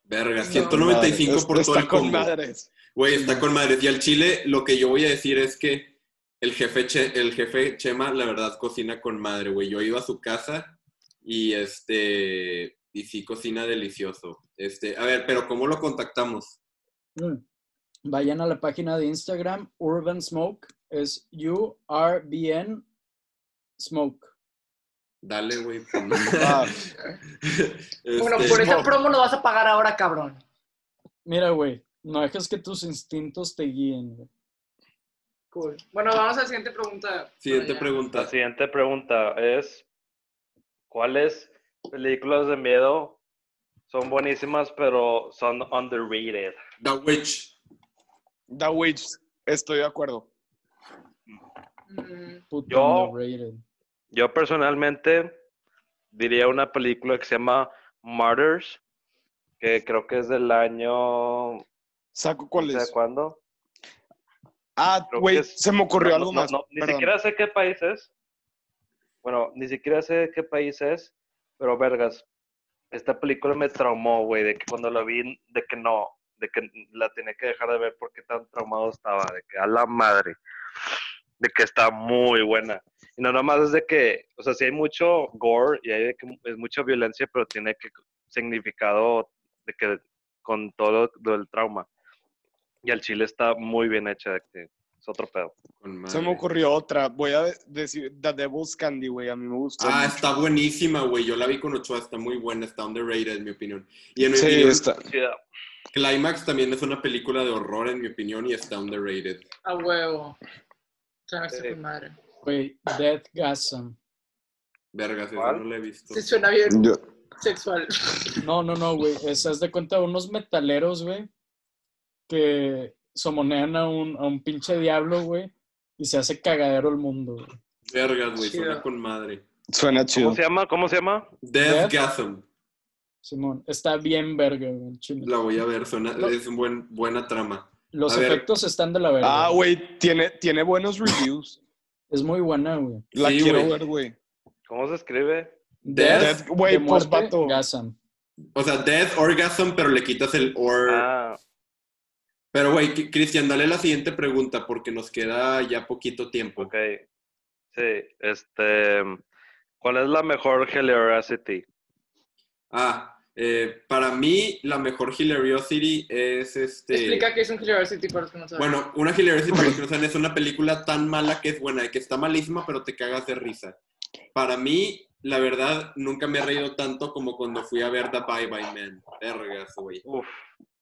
Verga, No, 195 Madres, por todo está el con combo. madres. Güey, está con madres. Y al chile, lo que yo voy a decir es que el jefe, Che- el jefe Chema, la verdad, cocina con madre, güey. Yo he ido a su casa y este. Y sí, cocina delicioso. Este, a ver, pero ¿cómo lo contactamos? Mm. Vayan a la página de Instagram, Urban Smoke. Es U-R-B-N Smoke. Dale, güey. Ah, Bueno, Este, por esa promo lo vas a pagar ahora, cabrón. Mira, güey, no dejes que tus instintos te guíen, güey. Cool. Bueno, vamos a la siguiente pregunta. Siguiente pregunta. La siguiente pregunta es, ¿cuáles películas de miedo son buenísimas pero son underrated? The Witch. The Witch, estoy de acuerdo. Puto Yo- underrated. Yo personalmente diría una película que se llama Martyrs, que creo que es del año... ¿Saco no cuál sé es? cuándo. Ah, güey, se me ocurrió No, algo no, más. no, ni perdón. siquiera sé qué país es. Bueno, ni siquiera sé qué país es, pero vergas, esta película me traumó, güey, de que cuando la vi, de que no, de que la tenía que dejar de ver porque tan traumado estaba, de que a la madre, de que está muy buena. Y no nomás es de que, o sea, sí hay mucho gore y hay de que es mucha violencia, pero tiene que significado de que con todo lo del trauma. Y al chile está muy bien hecha, de que Es otro pedo. Se me ocurrió otra. Voy a de- decir The Devil's Candy, güey. A mí me gusta. Ah, mucho. está buenísima, güey. Yo la vi con Ochoa, está muy buena, está underrated, en mi opinión. Y en mi Sí, opinión, está. Climax también es una película de horror, en mi opinión, y está underrated. A huevo. Sí. está con madre. Güey, Deathgasm. Vergas, esa no la he visto. Sí, suena bien Yo- sexual. No, no, no, güey. Estás de cuenta de unos metaleros, güey, que somonean a un, a un pinche diablo, güey, y se hace cagadero el mundo, güey. Vergas, güey, Chido. suena con madre. Suena chido. ¿Cómo se llama? ¿Cómo se llama? Deathgasm. Simón, está bien verga, güey. La voy a ver, suena, No. es un buen, buena trama. Los a ver. efectos están de la verga. Ah, güey, tiene, tiene buenos reviews. Es muy buena, güey. La Sí, quiero ver, güey. ¿Cómo se escribe? Death, güey, de pues vato. Gasm. O sea, Death Orgasm, pero le quitas el or. Ah, Pero, güey, Cristian, dale la siguiente pregunta porque nos queda ya poquito tiempo. ok. Sí, este. ¿Cuál es la mejor Hilaracity? Ah, eh, para mí, la mejor Hilariosity es este. Explica qué es un Curiosity para los que no saben. Bueno, una Hilariosity, para los que no saben, es una película tan mala que es buena, que está malísima, pero te cagas de risa. Para mí, la verdad, nunca me he reído tanto como cuando fui a ver The Bye Bye Man. Vergas, güey.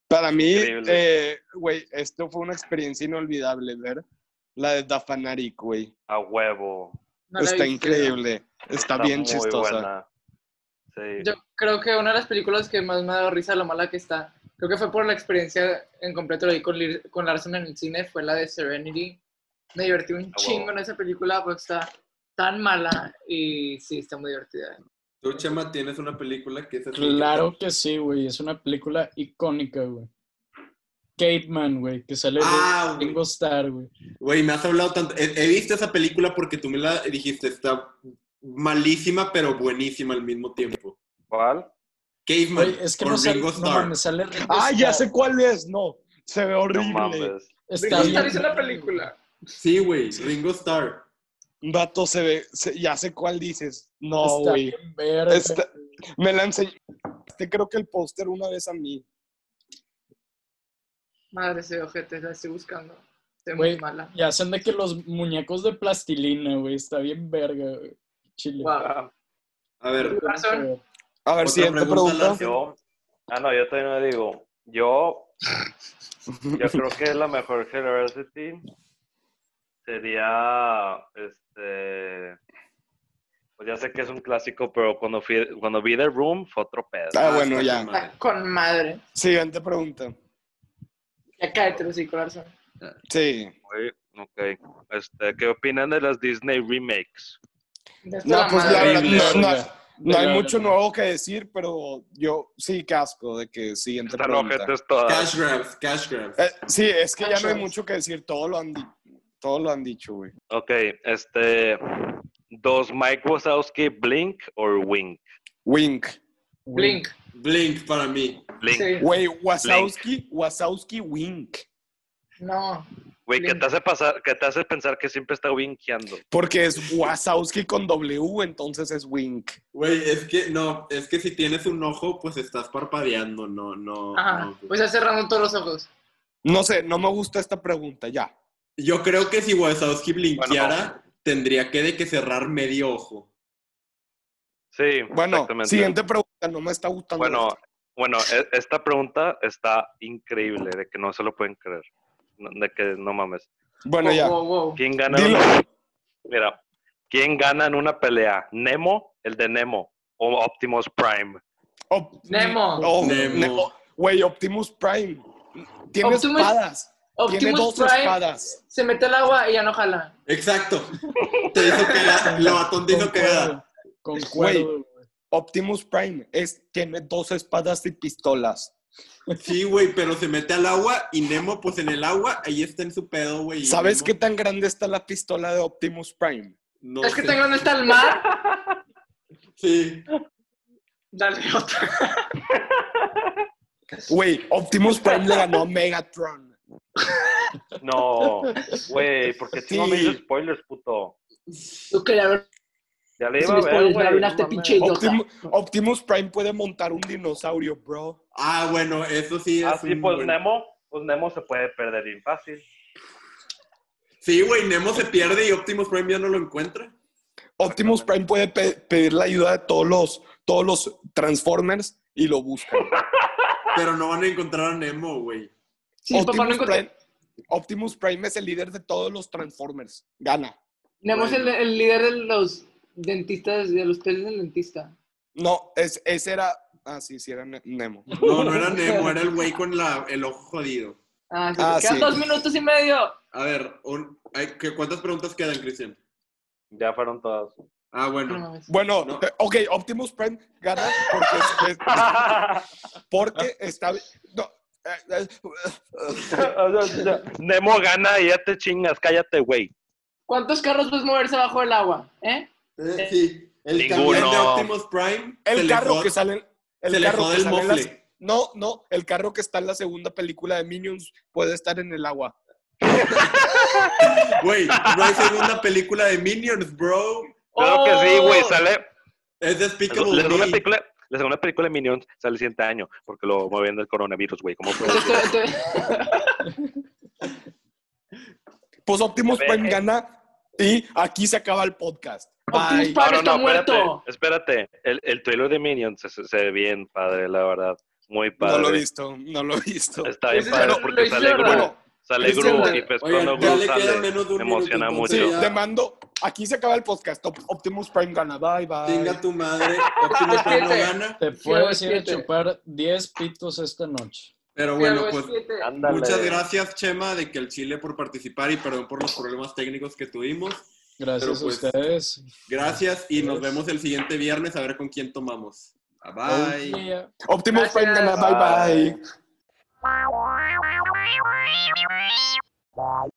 Para mí, eh, güey, esto fue una experiencia inolvidable ver la de The Fanatic, güey. a huevo. No Está increíble. Está, bien chistosa. buena. Sí. Yo creo que una de las películas que más me ha dado risa de lo mala que está, creo que fue por la experiencia en completo lo vi con, con Larson en el cine, fue la de Serenity. Me divertí un huevo. chingo en esa película porque está tan mala y sí, está muy divertida. Tú, Chema, tienes una película que es así. Claro que sí, güey. Es una película icónica, güey. Caveman, güey, que sale Ah, de güey. Ringo Starr, güey. Güey, me has hablado tanto. He, he visto esa película porque tú me la dijiste. Está malísima, pero buenísima al mismo tiempo. ¿Cuál? Caveman, Güey, es que no sale, Ringo no Starr. mames, sale Ringo Ah, ya sé cuál es. No, se ve No horrible. mames. Está Ringo bien. Starr hizo una película. Sí, güey, Ringo Starr. Vato, se ve, se- ya sé cuál dices. No, Está güey. bien verga. Está- Me la enseñó. Este creo que el póster una vez a mí. Madre ese ojete, la estoy buscando. Está muy Güey, mala. Y hacen de que los muñecos de plastilina, güey. Está bien verga, güey. Chile. Wow. A ver, A ver, siguiente pregunta, pregunta. Yo. Ah, no, yo todavía no digo. Yo. Yo creo que la mejor Hilaracity sería. Este. Pues ya sé que es un clásico, pero cuando, fui, cuando vi The Room fue otro pedo. Ah, bueno, ya. con madre. está con madre. Siguiente pregunta. Ya cállate, los Larson. Sí. Ok. Este, ¿Qué opinan de las Disney remakes? No, pues la verdad, no, no, no hay mucho nuevo que decir, pero yo sí casco de que siguiente Están pregunta. Cash grabs, cash grabs. Eh, sí, es que ya no hay mucho que decir, todo lo han, todo lo han dicho, güey. Ok, este. ¿Dos Mike Wazowski Blink o Wink? Wink. Blink. Blink para mí. Blink. Sí. Güey, Wazowski, Wazowski Wink. No. Güey, ¿qué Blink. te hace pasar, qué te hace pensar que siempre está winkeando? Porque es Wazowski con W, entonces es Wink. Güey, es que no, es que si tienes un ojo, pues estás parpadeando, no, no. Ajá. no. Pues ya cerrando todos los ojos. No sé, no me gusta esta pregunta, ya. Yo creo que si Wazowski blinkeara, tendría que de que cerrar medio ojo. Sí, Bueno, exactamente. siguiente pregunta, no me está gustando. Bueno, esto. bueno, e- esta pregunta está increíble, de que no se lo pueden creer. De que no mames. Bueno, ya. wow, wow. ¿Quién gana? en Dilo. una- Mira, ¿quién gana en una pelea? ¿Nemo, el de Nemo, o Optimus Prime? Op- Nemo. Oh, Nemo. Güey, Optimus Prime. Tiene Optimus- espadas. Tiene Optimus dos Prime espadas. se mete al agua y ya no jala. Exacto. Te hizo cagada. Lo batón te hizo cagada. Concuerdo, güey. Optimus Prime es, tiene dos espadas y pistolas. Sí, güey, pero se mete al agua y Nemo, pues en el agua, ahí está en su pedo, güey. ¿Sabes Nemo- qué tan grande está la pistola de Optimus Prime? No es que tan grande está el mar. Sí. Dale otra. Güey, Optimus Prime le ganó a Megatron. No, güey, porque Sí. dices spoilers, puto. Ver Ya le iba a ver, güey. Optimus Prime puede montar un dinosaurio, bro. Ah, bueno, eso sí es Ah, sí, un pues buen- Nemo, pues Nemo se puede perder bien fácil. Sí, güey, Nemo se pierde y Optimus Prime ya no lo encuentra. Optimus Prime puede pe- pedir la ayuda de todos los, todos los Transformers y lo buscan. Pero no van a encontrar a Nemo, güey. Sí, no Optimus, encontré. Prime, Optimus Prime es el líder de todos los Transformers. Gana. Nemo es el, líder de los dentistas, de los peces del dentista. No, es, ese era. Ah, sí, sí, era Ne- Nemo. No, no era Nemo, era el güey con la, el ojo jodido. Ah, sí, Ah, quedan sí. dos minutos y medio. A ver, un- hay- ¿qué- ¿cuántas preguntas quedan, Cristian? Ya fueron todas. Ah, No bueno. mames. Bueno, No. eh, ok, Optimus Prime gana porque, es- es- porque está. No, eh, eh, Nemo gana y ya te chingas, cállate, güey. ¿Cuántos carros puedes moverse bajo el agua? ¿Eh? Eh, sí, el Ninguno. de Optimus Prime. el carro que sale. El se le carro jode que el las-. No, no, el carro que está en la segunda película de Minions puede estar en el agua. Güey, no hay segunda película de Minions, bro. Claro que sí, güey, Oh. sale. Es La Despicable segunda Me. película, la segunda película de Minions sale el siguiente año, porque lo movían del coronavirus, güey. ¿Cómo puede ser? Pues Optimus. Prime gana y aquí se acaba el podcast. Optimus Bye. Prime No, no, está no, muerto. espérate, espérate. El, el trailer de Minions se, se ve bien padre, la verdad. Muy padre. No lo he visto, no lo he visto. Está bien padre porque sale Gru. Sale Gru y pues Oigan, cuando ya Gru sale, me emociona mucho. Te mando, aquí se acaba el podcast. Op- Optimus Prime gana. Bye, bye. Chinga tu madre. Optimus Prime no gana. Te puedes ir a chupar 10 pitos esta noche. Pero bueno, pues. Ándale. muchas gracias, Chema, de que el Chile por participar y perdón por los problemas técnicos que tuvimos. Gracias pues, a ustedes. Gracias y nos vemos el siguiente viernes a ver con quién tomamos. Bye bye. yeah. Optimus Prime. Gracias. Bye, bye.